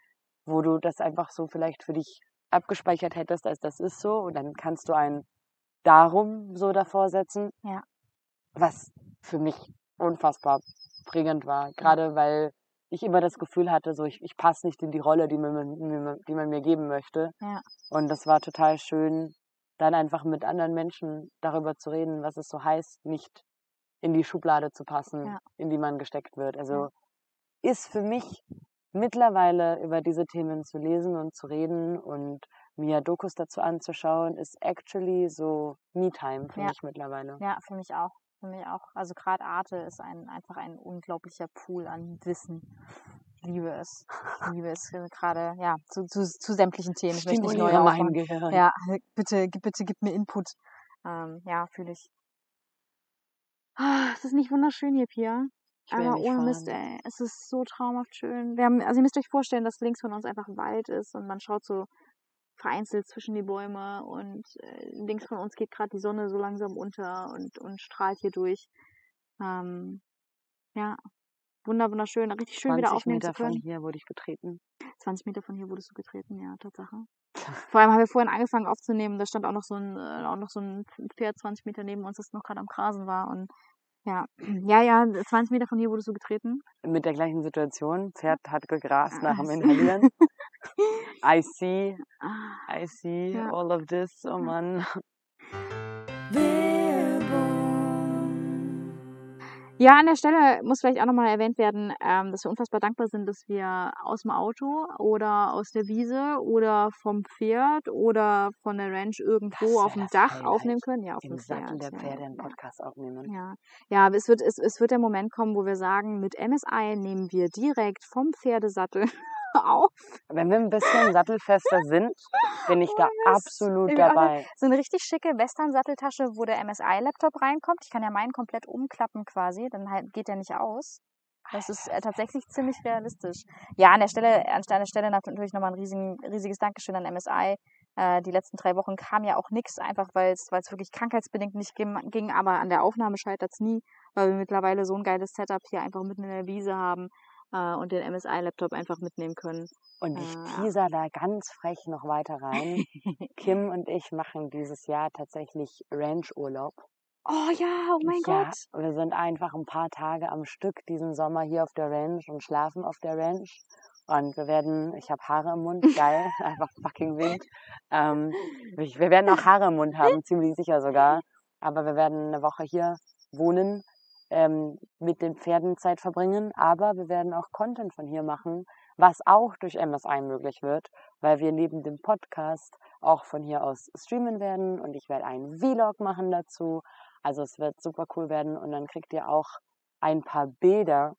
wo du das einfach so vielleicht für dich abgespeichert hättest, als das ist so. Und dann kannst du ein Darum so davor setzen. Ja. Was für mich unfassbar prägend war. Gerade weil ich immer das Gefühl hatte, so ich, ich passe nicht in die Rolle, die man, mir- die man mir geben möchte. Ja. Und das war total schön, dann einfach mit anderen Menschen darüber zu reden, was es so heißt, nicht in die Schublade zu passen, Ja. in die man gesteckt wird. Also ist für mich mittlerweile über diese Themen zu lesen und zu reden und mir Dokus dazu anzuschauen, ist actually so Me-Time für Ja. mich mittlerweile. Ja, für mich auch. Für mich auch. Also gerade Arte ist ein, einfach ein unglaublicher Pool an Wissen. Ich liebe es. Ich liebe es äh, gerade, ja, zu, zu, zu sämtlichen Themen. Ich möchte nicht neu mein. Gehirn. Ja, [laughs] bitte, gib- bitte gib mir Input. Ähm, ja, fühle ich. Ah, es ist nicht wunderschön hier, Pia. Aber ohne Mist, ey. Es ist so traumhaft schön. Wir haben, also ihr müsst euch vorstellen, dass links von uns einfach Wald ist und man schaut so vereinzelt zwischen die Bäume und äh, links von uns geht gerade die Sonne so langsam unter und, und strahlt hier durch. Ähm, ja, wunder, wunderschön. Richtig schön wieder 20 aufnehmen Meter zu von können. hier wurde ich betreten. 20 Meter von hier wurdest du getreten, ja, Tatsache. [laughs] Vor allem haben wir vorhin angefangen aufzunehmen, da stand auch noch so ein, äh, auch noch so ein Pferd 20 Meter neben uns, das noch gerade am Grasen war und [clears throat] ja, ja, ja, 20 Meter von hier wurdest du getreten. Mit der gleichen Situation. Pferd hat gegrast nach dem Inhalieren. [laughs] I see, I see Ja. all of this. Oh Ja. Mann. Ja, an der Stelle muss vielleicht auch nochmal erwähnt werden, ähm, dass wir unfassbar dankbar sind, dass wir aus dem Auto oder aus der Wiese oder vom Pferd oder von der Ranch irgendwo auf dem Dach Highlight. aufnehmen können. Ja, auf Im dem Sattel Pferd. der ja, Pferde einen ja. Podcast aufnehmen. Ja, ja aber es wird, es, es wird der Moment kommen, wo wir sagen, mit MSI nehmen wir direkt vom Pferdesattel auf. Wenn wir ein bisschen sattelfester sind, bin ich Oh, da absolut dabei. So eine richtig schicke Western-Satteltasche, wo der MSI-Laptop reinkommt. Ich kann ja meinen komplett umklappen quasi, dann halt geht der nicht aus. Das ist äh, tatsächlich ziemlich realistisch. Ja, an der Stelle, an der Stelle natürlich nochmal ein riesigen, riesiges Dankeschön an MSI. Äh, die letzten drei Wochen kam ja auch nichts, einfach weil es wirklich krankheitsbedingt nicht ging, aber an der Aufnahme scheitert es nie, weil wir mittlerweile so ein geiles Setup hier einfach mitten in der Wiese haben äh, und den MSI-Laptop einfach mitnehmen können. Und ich Ah. teaser da ganz frech noch weiter rein. [laughs] Kim und ich machen dieses Jahr tatsächlich Ranch-Urlaub. Oh ja, oh mein ja, Gott. wir sind einfach ein paar Tage am Stück diesen Sommer hier auf der Ranch und schlafen auf der Ranch. Und wir werden, ich habe Haare im Mund, geil, [laughs] einfach fucking wild. Ähm, wir werden auch Haare im Mund haben, ziemlich sicher sogar. Aber wir werden eine Woche hier wohnen, ähm, mit den Pferden Zeit verbringen. Aber wir werden auch Content von hier machen, was auch durch MSI möglich wird, weil wir neben dem Podcast auch von hier aus streamen werden und ich werde einen Vlog machen dazu. Also es wird super cool werden und dann kriegt ihr auch ein paar Bilder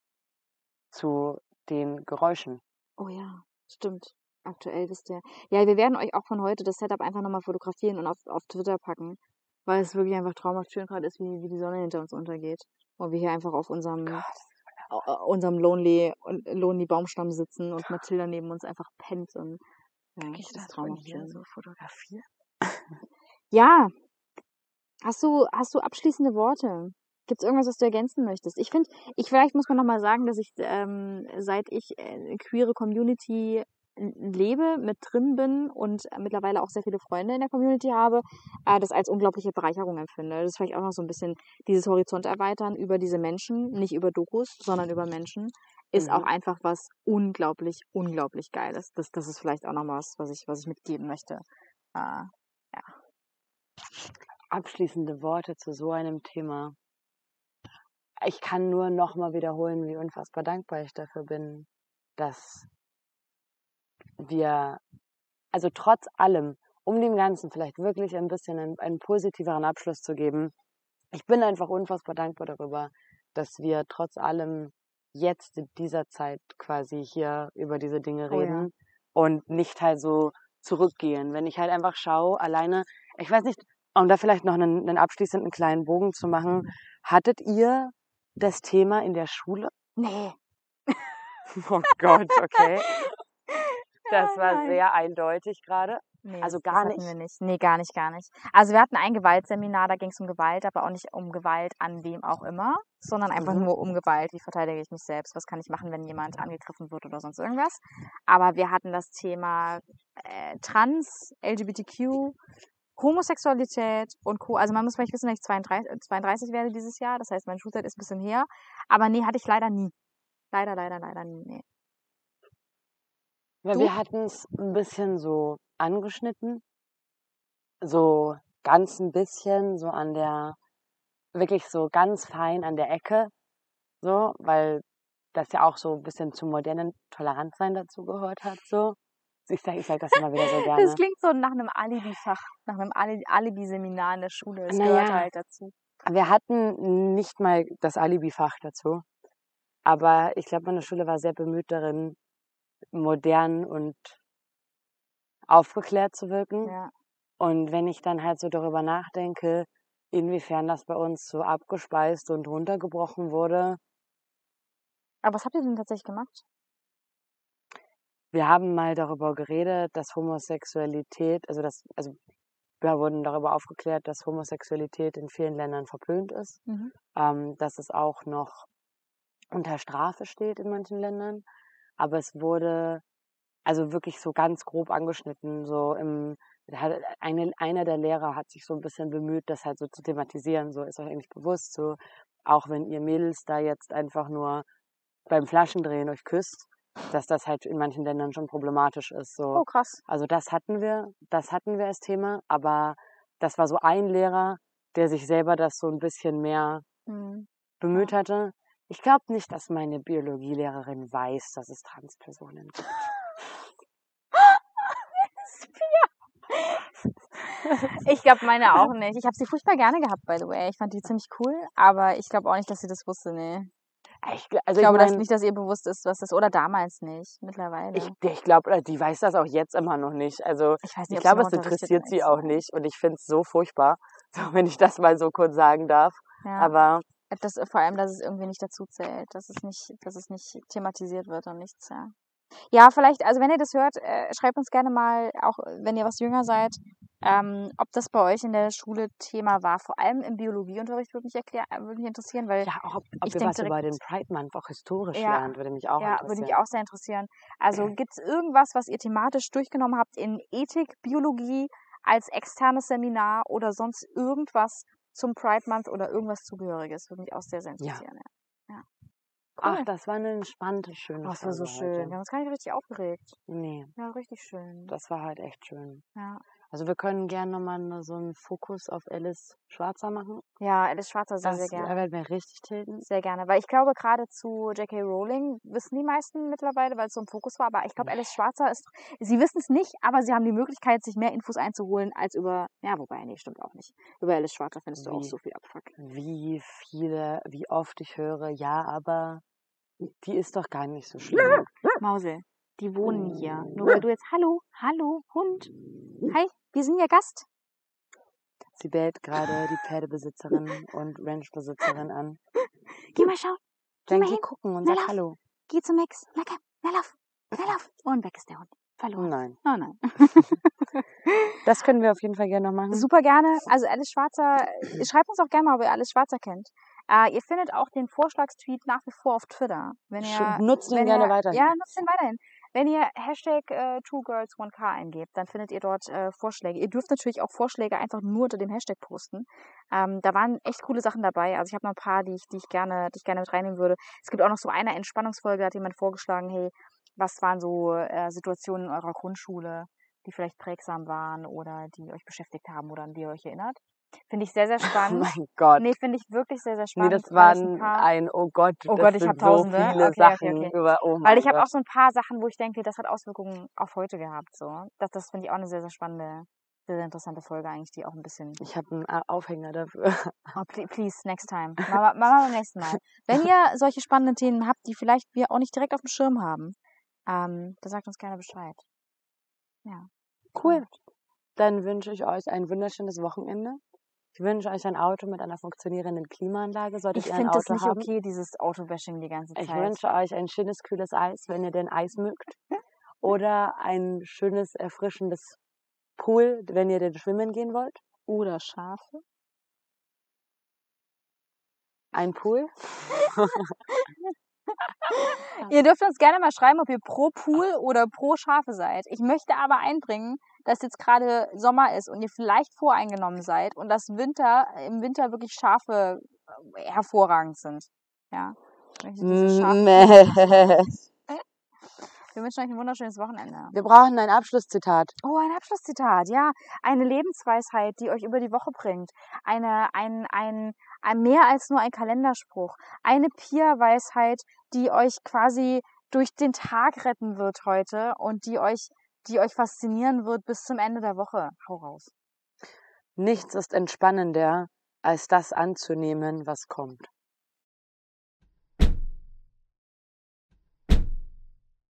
zu den Geräuschen. Oh ja, stimmt. Aktuell wisst ihr. Ja, wir werden euch auch von heute das Setup einfach nochmal fotografieren und auf, auf Twitter packen, weil es wirklich einfach traumhaft schön gerade ist, wie, wie die Sonne hinter uns untergeht. Und wir hier einfach auf unserem, äh, unserem Lonely, Lonely Baumstamm sitzen und Mathilda neben uns einfach pennt und ja, ich das das traumhaft hier schön. so fotografiert? Ja. Hast du, hast du abschließende Worte? Gibt es irgendwas, was du ergänzen möchtest? Ich finde, ich vielleicht muss man nochmal sagen, dass ich, ähm, seit ich äh, queere Community lebe, mit drin bin und äh, mittlerweile auch sehr viele Freunde in der Community habe, äh, das als unglaubliche Bereicherung empfinde. Das ist vielleicht auch noch so ein bisschen dieses Horizont erweitern über diese Menschen, nicht über Dokus, sondern über Menschen, ist Mhm. auch einfach was unglaublich, unglaublich Geiles. Das, das ist vielleicht auch noch was, was ich, was ich mitgeben möchte. Äh, Abschließende Worte zu so einem Thema. Ich kann nur nochmal wiederholen, wie unfassbar dankbar ich dafür bin, dass wir, also trotz allem, um dem Ganzen vielleicht wirklich ein bisschen einen, einen positiveren Abschluss zu geben, ich bin einfach unfassbar dankbar darüber, dass wir trotz allem jetzt in dieser Zeit quasi hier über diese Dinge Oh ja. reden und nicht halt so zurückgehen. Wenn ich halt einfach schaue, alleine, ich weiß nicht, um da vielleicht noch einen, einen abschließenden kleinen Bogen zu machen, hattet ihr das Thema in der Schule? Nee. [laughs] Oh Gott, okay. [laughs] Das war nein. sehr eindeutig gerade. Nee, Also gar nicht? Wir nicht. Nee, gar nicht, gar nicht. Also wir hatten ein Gewaltseminar, da ging es um Gewalt, aber auch nicht um Gewalt an wem auch immer, sondern einfach Mhm. nur um Gewalt. Wie verteidige ich mich selbst? Was kann ich machen, wenn jemand angegriffen wird oder sonst irgendwas? Aber wir hatten das Thema äh, Trans, LGBTQ, Homosexualität und Co. Also man muss vielleicht wissen, dass ich 32, äh, 32 werde dieses Jahr. Das heißt, meine Schulzeit ist ein bisschen her. Aber nee, hatte ich leider nie. Leider, leider, leider nie. Nee. Weil Du? wir hatten es ein bisschen so angeschnitten. So ganz ein bisschen, so an der, wirklich so ganz fein an der Ecke. So, weil das ja auch so ein bisschen zum modernen Toleranzsein dazu gehört hat. So. Ich sag, ich sag das immer wieder so [laughs] gerne. Das klingt so nach einem Alibi-Fach, nach einem Ali- Alibi-Seminar in der Schule. Es Naja. gehört halt dazu. Wir hatten nicht mal das Alibi-Fach dazu. Aber ich glaube, meine Schule war sehr bemüht darin, modern und aufgeklärt zu wirken. Ja. Und wenn ich dann halt so darüber nachdenke, inwiefern das bei uns so abgespeist und runtergebrochen wurde, Aber was habt ihr denn tatsächlich gemacht? wir haben mal darüber geredet, dass Homosexualität, also das, also wir wurden darüber aufgeklärt, dass Homosexualität in vielen Ländern verpönt ist, Mhm. ähm, dass es auch noch unter Strafe steht in manchen Ländern, aber es wurde also wirklich so ganz grob angeschnitten, so im eine, einer der Lehrer hat sich so ein bisschen bemüht, das halt so zu thematisieren, so ist euch eigentlich bewusst, so auch wenn ihr Mädels da jetzt einfach nur beim Flaschendrehen euch küsst, dass das halt in manchen Ländern schon problematisch ist, so. Oh, krass. Also das hatten wir, das hatten wir als Thema, aber das war so ein Lehrer, der sich selber das so ein bisschen mehr Mhm. bemüht hatte. Ich glaube nicht, dass meine Biologielehrerin weiß, dass es Transpersonen gibt. [laughs] Ich glaube, meine auch nicht. Ich habe sie furchtbar gerne gehabt, by the way. Ich fand die ziemlich cool, aber ich glaube auch nicht, dass sie das wusste, nee. Ich, also Ich glaube ich dass mein, nicht, dass ihr bewusst ist, was das oder damals nicht, mittlerweile. ich, ich glaube, die weiß das auch jetzt immer noch nicht. Also Ich weiß ich glaube, es interessiert sie auch nicht und ich finde es so furchtbar, [laughs] so, wenn ich das mal so kurz sagen darf. Ja. Aber Das, vor allem, dass es irgendwie nicht dazu zählt, dass es nicht, dass es nicht thematisiert wird und nichts, ja. Ja, vielleicht, also wenn ihr das hört, äh, schreibt uns gerne mal, auch wenn ihr was jünger seid, ähm, ob das bei euch in der Schule Thema war. Vor allem im Biologieunterricht würde mich, erklär, äh, würde mich interessieren, weil ja, auch ob, ob ich denk was über direkt- den Pride Month auch historisch Ja, lernen, würde mich auch ja, würde interessieren. mich auch sehr interessieren. Also [clears throat] gibt es irgendwas, was ihr thematisch durchgenommen habt in Ethik, Biologie als externes Seminar oder sonst irgendwas zum Pride Month oder irgendwas zugehöriges? Würde mich auch sehr, sehr interessieren. Ja. ja. Ach, Cool. das war eine entspannte, schöne Oh, das war so schön. Wir heute. haben uns gar nicht richtig aufgeregt. Nee, Ja, richtig schön. das war halt echt schön. Ja, Also wir können gerne nochmal so einen Fokus auf Alice Schwarzer machen. ja Alice Schwarzer sehr, Das sehr gerne. wird mir richtig tilten. Sehr gerne. Weil ich glaube, gerade zu J.K. Rowling wissen die meisten mittlerweile, weil es so ein Fokus war. Aber ich glaube, Alice Schwarzer ist, sie wissen es nicht, aber sie haben die Möglichkeit, sich mehr Infos einzuholen als über, ja, wobei, nee, stimmt auch nicht. Über Alice Schwarzer findest du auch Wie? so viel Abfuck. Wie viele, wie oft ich höre, ja, aber die ist doch gar nicht so schlimm. [laughs] Mausel, die wohnen hier. Nur weil du jetzt, hallo, hallo, Hund. Hi, wir sind ja Gast. Sie bellt gerade die Pferdebesitzerin und Ranchbesitzerin an. Geh mal schauen. Geh Dann mal geh hin. gucken und Na, sag lauf. Hallo. Geh zu Max. Na komm, na lauf. Na lauf. Und weg ist der Hund. Verloren. Nein. Oh nein. [laughs] [laughs] Das können wir auf jeden Fall gerne noch machen. Super gerne. Also Alice Schwarzer, schreibt uns auch gerne mal, ob ihr Alice Schwarzer kennt. Äh, ihr findet auch den Vorschlagstweet nach wie vor auf Twitter. Wenn ihr, Sch- Nutzt ihn wenn gerne ihr, weiterhin. Ja, nutzt ihn weiterhin. Wenn ihr Hashtag äh, TwoGirls1K eingebt, dann findet ihr dort äh, Vorschläge. Ihr dürft natürlich auch Vorschläge einfach nur unter dem Hashtag posten. Ähm, da waren echt coole Sachen dabei. Also ich habe noch ein paar, die ich, die ich gerne, die ich gerne mit reinnehmen würde. Es gibt auch noch so eine Entspannungsfolge, da hat jemand vorgeschlagen, hey, was waren so äh, Situationen in eurer Grundschule, die vielleicht prägsam waren oder die euch beschäftigt haben oder an die ihr euch erinnert. Finde ich sehr, sehr [laughs] Oh spannend. mein Gott. nee, finde ich wirklich sehr, sehr Nee, spannend. das ich ein waren ein, oh Gott, Oh das Gott, ich sind hab so Tausende. viele Okay, okay, Sachen okay. über, oh Weil ich habe auch so ein paar Sachen, wo ich denke, das hat Auswirkungen auf heute gehabt. So. Das, das finde ich auch eine sehr, sehr spannende, sehr, sehr interessante Folge eigentlich, die auch ein bisschen. Ich habe einen äh, Aufhänger dafür. Oh, pl- please, next time. [laughs] Machen wir, machen wir beim nächsten Mal. Wenn ihr solche spannenden Themen habt, die vielleicht wir auch nicht direkt auf dem Schirm haben, ähm, dann sagt uns gerne Bescheid. Ja. Cool. Dann wünsche ich euch ein wunderschönes Wochenende. Ich wünsche euch ein Auto mit einer funktionierenden Klimaanlage. Solltet Ich ihr ein finde das Auto nicht haben. okay, dieses Autobashing die ganze Zeit. Ich wünsche euch ein schönes, kühles Eis, wenn ihr denn Eis mögt. [laughs] Oder ein schönes, erfrischendes Pool, wenn ihr denn schwimmen gehen wollt. Oder Schafe. Ein Pool. [laughs] [laughs] [laughs] Ihr dürft uns gerne mal schreiben, ob ihr pro Pool oder pro Schafe seid. Ich möchte aber einbringen, dass jetzt gerade Sommer ist und ihr vielleicht voreingenommen seid und dass Winter, im Winter wirklich Schafe äh, hervorragend sind. Ja. Schafe- Mäh. [laughs] Wir wünschen euch ein wunderschönes Wochenende. Wir brauchen ein Abschlusszitat. Oh, ein Abschlusszitat, ja. Eine Lebensweisheit, die euch über die Woche bringt. Eine, ein, ein, ein mehr als nur ein Kalenderspruch. Eine Pia-Weisheit, die euch quasi durch den Tag retten wird heute und die euch, die euch faszinieren wird bis zum Ende der Woche. Hau raus. Nichts ist entspannender, als das anzunehmen, was kommt.